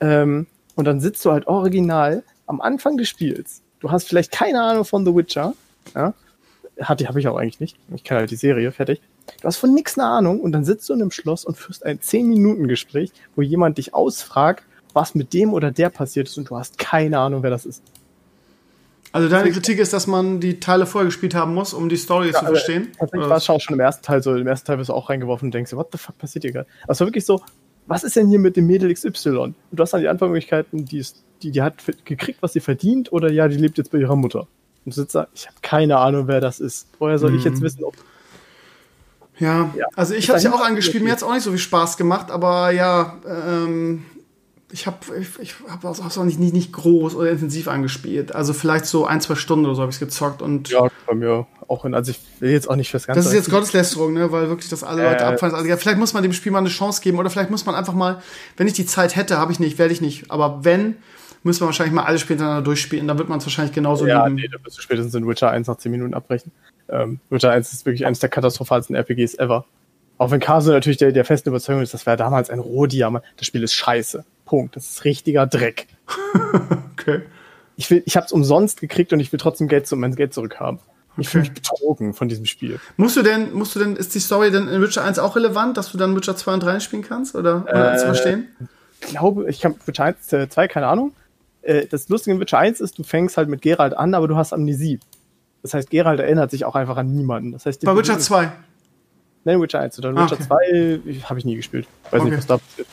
Speaker 3: Ähm, und dann sitzt du halt original am Anfang des Spiels. Du hast vielleicht keine Ahnung von The Witcher. Ja? Hatte, habe ich auch eigentlich nicht. Ich kenne halt die Serie, fertig. Du hast von nichts eine Ahnung und dann sitzt du in einem Schloss und führst ein 10-Minuten-Gespräch, wo jemand dich ausfragt, was mit dem oder der passiert ist und du hast keine Ahnung, wer das ist.
Speaker 2: Also deine Kritik ist, dass man die Teile vorher gespielt haben muss, um die Story ja, zu verstehen?
Speaker 3: Tatsächlich war es auch schon im ersten Teil so. Im ersten Teil wirst du auch reingeworfen und denkst, what the fuck passiert hier gerade? Aber es war wirklich so, was ist denn hier mit dem Mädel XY? Und du hast dann die Antwortmöglichkeiten, die, ist, die, die hat gekriegt, was sie verdient, oder ja, die lebt jetzt bei ihrer Mutter. Und du sitzt da, ich habe keine Ahnung, wer das ist. Woher soll mhm. ich jetzt wissen, ob
Speaker 2: ja, ja, also ich habe es ja auch angespielt, mir hat es auch nicht so viel Spaß gemacht, aber ja, ähm, ich habe ich, ich hab es auch nicht, nicht, nicht groß oder intensiv angespielt. Also vielleicht so ein, zwei Stunden oder so habe ich es gezockt. Und
Speaker 3: ja, bei mir auch. In, also ich will jetzt auch nicht fürs
Speaker 2: Ganze. Das ist jetzt Gotteslästerung, ne? weil wirklich das alle Leute äh, abfallen. Also, ja, vielleicht muss man dem Spiel mal eine Chance geben oder vielleicht muss man einfach mal, wenn ich die Zeit hätte, habe ich nicht, werde ich nicht. Aber wenn, müssen wir wahrscheinlich mal alle Spiele hintereinander durchspielen. Dann wird man es wahrscheinlich genauso
Speaker 3: ja, lieben. Ja, nee, da wirst du spätestens in Witcher 1 nach 10 Minuten abbrechen. Ähm, Witcher 1 ist wirklich eines der katastrophalsten RPGs ever. Auch wenn Caso natürlich der, der festen Überzeugung ist, das wäre damals ein Rohdiamant. Das Spiel ist scheiße. Punkt. Das ist richtiger Dreck. okay. Ich, will, ich habe es umsonst gekriegt und ich will trotzdem Geld, mein Geld zurückhaben. Ich fühle mich betrogen von diesem Spiel.
Speaker 2: Musst du denn, musst du denn, ist die Story denn in Witcher 1 auch relevant, dass du dann Witcher 2 und 3 spielen kannst? Oder, oder äh, zu verstehen?
Speaker 3: Ich glaube, ich kann Witcher 1, äh, 2, keine Ahnung. Äh, das Lustige in Witcher 1 ist, du fängst halt mit Geralt an, aber du hast Amnesie. Das heißt, Geralt erinnert sich auch einfach an niemanden. Das heißt,
Speaker 2: Bei Witcher 2?
Speaker 3: Nein, Witcher 1 oder ah, Witcher okay. 2 habe ich nie gespielt. Weiß okay. nicht, was da passiert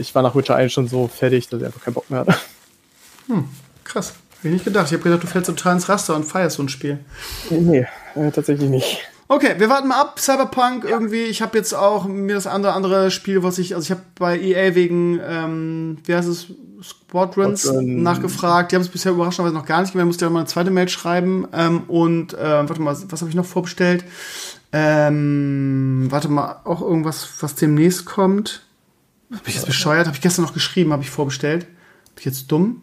Speaker 3: ich war nach Witcher 1 schon so fertig, dass ich einfach keinen Bock mehr hatte.
Speaker 2: Hm, krass. Hab ich nicht gedacht. Ich habe gedacht, du fällst total ins Raster und feierst so ein Spiel.
Speaker 3: Nee, äh, tatsächlich nicht.
Speaker 2: Okay, wir warten mal ab. Cyberpunk ja. irgendwie. Ich habe jetzt auch mir das andere andere Spiel, was ich, also ich habe bei EA wegen, ähm, wie heißt es, Squadrons Squadron. nachgefragt. Die haben es bisher überraschenderweise noch gar nicht gemacht. Ich musste ja mal eine zweite Mail schreiben. Ähm, und äh, warte mal, was habe ich noch vorbestellt? Ähm, warte mal, auch irgendwas, was demnächst kommt. Hab ich jetzt bescheuert? Habe ich gestern noch geschrieben, habe ich vorbestellt. Bin ich jetzt dumm?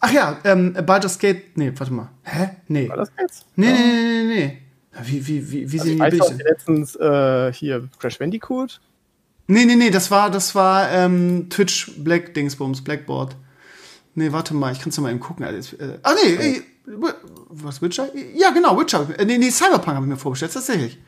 Speaker 2: Ach ja, ähm, Baldur's Gate. Nee, warte mal. Hä? Nee. Baldur's Gate? Nee, ja. nee, nee, nee, nee. Wie, wie, wie, wie
Speaker 3: also sind die Bilder? letztens äh, hier Crash Bandicoot.
Speaker 2: Nee, nee, nee, das war, das war ähm, Twitch Black Dingsbums, Blackboard. Nee, warte mal, ich kann es mal eben gucken. Äh, ah, nee, ey, was, Witcher? Ja, genau, Witcher. Äh, nee, nee, Cyberpunk habe ich mir vorgestellt, tatsächlich.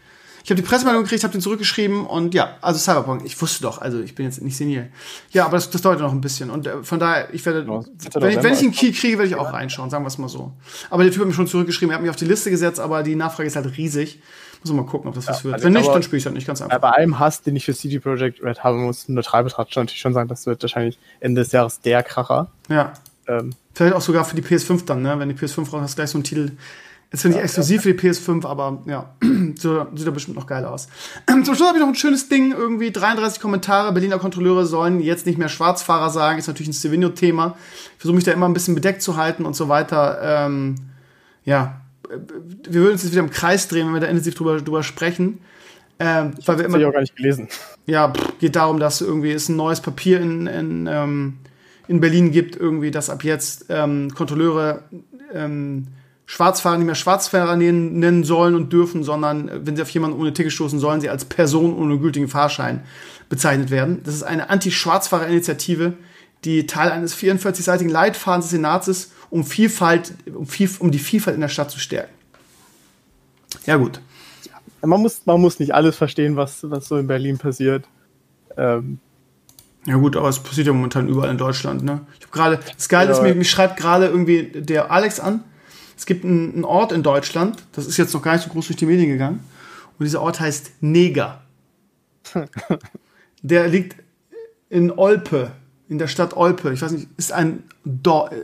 Speaker 2: Ich habe die Pressemeldung gekriegt, habe den zurückgeschrieben und ja, also Cyberpunk. Ich wusste doch, also ich bin jetzt nicht senil. Ja, aber das, das dauert noch ein bisschen und äh, von daher, ich werde, ja, wenn, ich, wenn ich einen Key kriege, werde ich auch reinschauen, sagen wir es mal so. Aber der Typ hat mir schon zurückgeschrieben, er hat mich auf die Liste gesetzt, aber die Nachfrage ist halt riesig. Muss mal gucken, ob das ja, was wird. Also wenn nicht, dann spiele ich halt nicht ganz einfach.
Speaker 3: Bei allem Hass, den ich für CD Projekt Red haben muss, neutral betrachtet, natürlich schon sagen, das wird wahrscheinlich Ende des Jahres der Kracher.
Speaker 2: Ja. Ähm, Vielleicht auch sogar für die PS5 dann, ne? Wenn die PS5 raus hast, gleich so ein Titel, Jetzt finde ich exklusiv für die PS5, aber ja, sieht da bestimmt noch geil aus. Zum Schluss habe ich noch ein schönes Ding, irgendwie 33 Kommentare. Berliner Kontrolleure sollen jetzt nicht mehr Schwarzfahrer sagen, ist natürlich ein Stevenio-Thema. Ich versuche mich da immer ein bisschen bedeckt zu halten und so weiter. Ähm, ja, wir würden uns jetzt wieder im Kreis drehen, wenn wir da intensiv drüber, drüber sprechen. Ähm,
Speaker 3: ich weil wir immer, ich auch gar nicht gelesen.
Speaker 2: Ja, pff, geht darum, dass irgendwie es ein neues Papier in, in, ähm, in Berlin gibt, irgendwie, dass ab jetzt ähm, Kontrolleure ähm, Schwarzfahrer nicht mehr Schwarzfahrer nennen sollen und dürfen, sondern äh, wenn sie auf jemanden ohne Ticket stoßen, sollen sie als Person ohne gültigen Fahrschein bezeichnet werden. Das ist eine Anti-Schwarzfahrer-Initiative, die Teil eines 44-seitigen Leitfadens des Senats ist, um Vielfalt, um, viel, um die Vielfalt in der Stadt zu stärken. Ja, gut.
Speaker 3: Man muss, man muss nicht alles verstehen, was, was so in Berlin passiert. Ähm.
Speaker 2: Ja gut, aber es passiert ja momentan überall in Deutschland. Ne? Ich habe gerade, das Geile ja. ist, mich, mich schreibt gerade irgendwie der Alex an, es gibt einen, Ort in Deutschland, das ist jetzt noch gar nicht so groß durch die Medien gegangen, und dieser Ort heißt Neger. Der liegt in Olpe, in der Stadt Olpe. Ich weiß nicht, ist ein,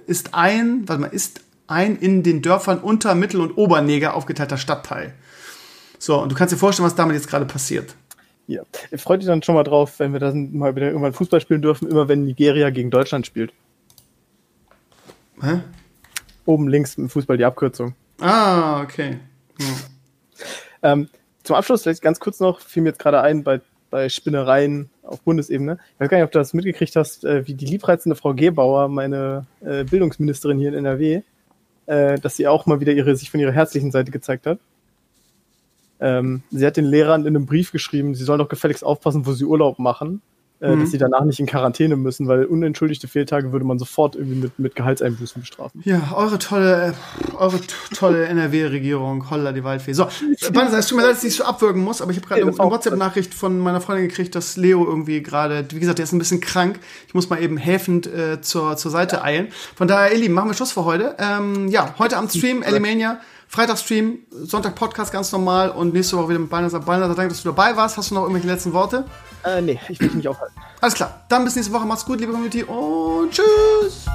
Speaker 2: ist ein, warte mal, ist ein in den Dörfern Unter-, Mittel- und Oberneger aufgeteilter Stadtteil. So, und du kannst dir vorstellen, was damit jetzt gerade passiert.
Speaker 3: Ja, freut dich dann schon mal drauf, wenn wir dann mal wieder irgendwann Fußball spielen dürfen, immer wenn Nigeria gegen Deutschland spielt. Hä? Oben links im Fußball die Abkürzung.
Speaker 2: Ah, okay. Ja.
Speaker 3: ähm, zum Abschluss vielleicht ganz kurz noch, fiel mir jetzt gerade ein, bei, bei Spinnereien auf Bundesebene. Ich weiß gar nicht, ob du das mitgekriegt hast, äh, wie die liebreizende Frau Gebauer, meine äh, Bildungsministerin hier in NRW, äh, dass sie auch mal wieder ihre, sich von ihrer herzlichen Seite gezeigt hat. Ähm, sie hat den Lehrern in einem Brief geschrieben, sie sollen doch gefälligst aufpassen, wo sie Urlaub machen, äh, mhm. dass sie danach nicht in Quarantäne müssen, weil unentschuldigte Fehltage würde man sofort irgendwie mit, mit Gehaltseinbußen bestrafen.
Speaker 2: Ja, eure tolle, eure tolle NRW-Regierung, holla die Waldfee. So, Vanessa, es tut mir leid, dass ich so abwürgen muss, aber ich habe gerade eine WhatsApp-Nachricht von meiner Freundin gekriegt, dass Leo irgendwie gerade, wie gesagt, der ist ein bisschen krank. Ich muss mal eben helfend äh, zur, zur Seite eilen. Von daher, ihr Lieben, machen wir Schluss für heute. Ähm, ja, heute am Stream, Elimania. Freitag-Stream, Sonntag Podcast ganz normal und nächste Woche wieder mit Balnasar. Balnasar, danke, dass du dabei warst. Hast du noch irgendwelche letzten Worte?
Speaker 3: Äh, nee, ich will mich nicht aufhalten.
Speaker 2: Alles klar. Dann bis nächste Woche. Macht's gut, liebe Community und tschüss.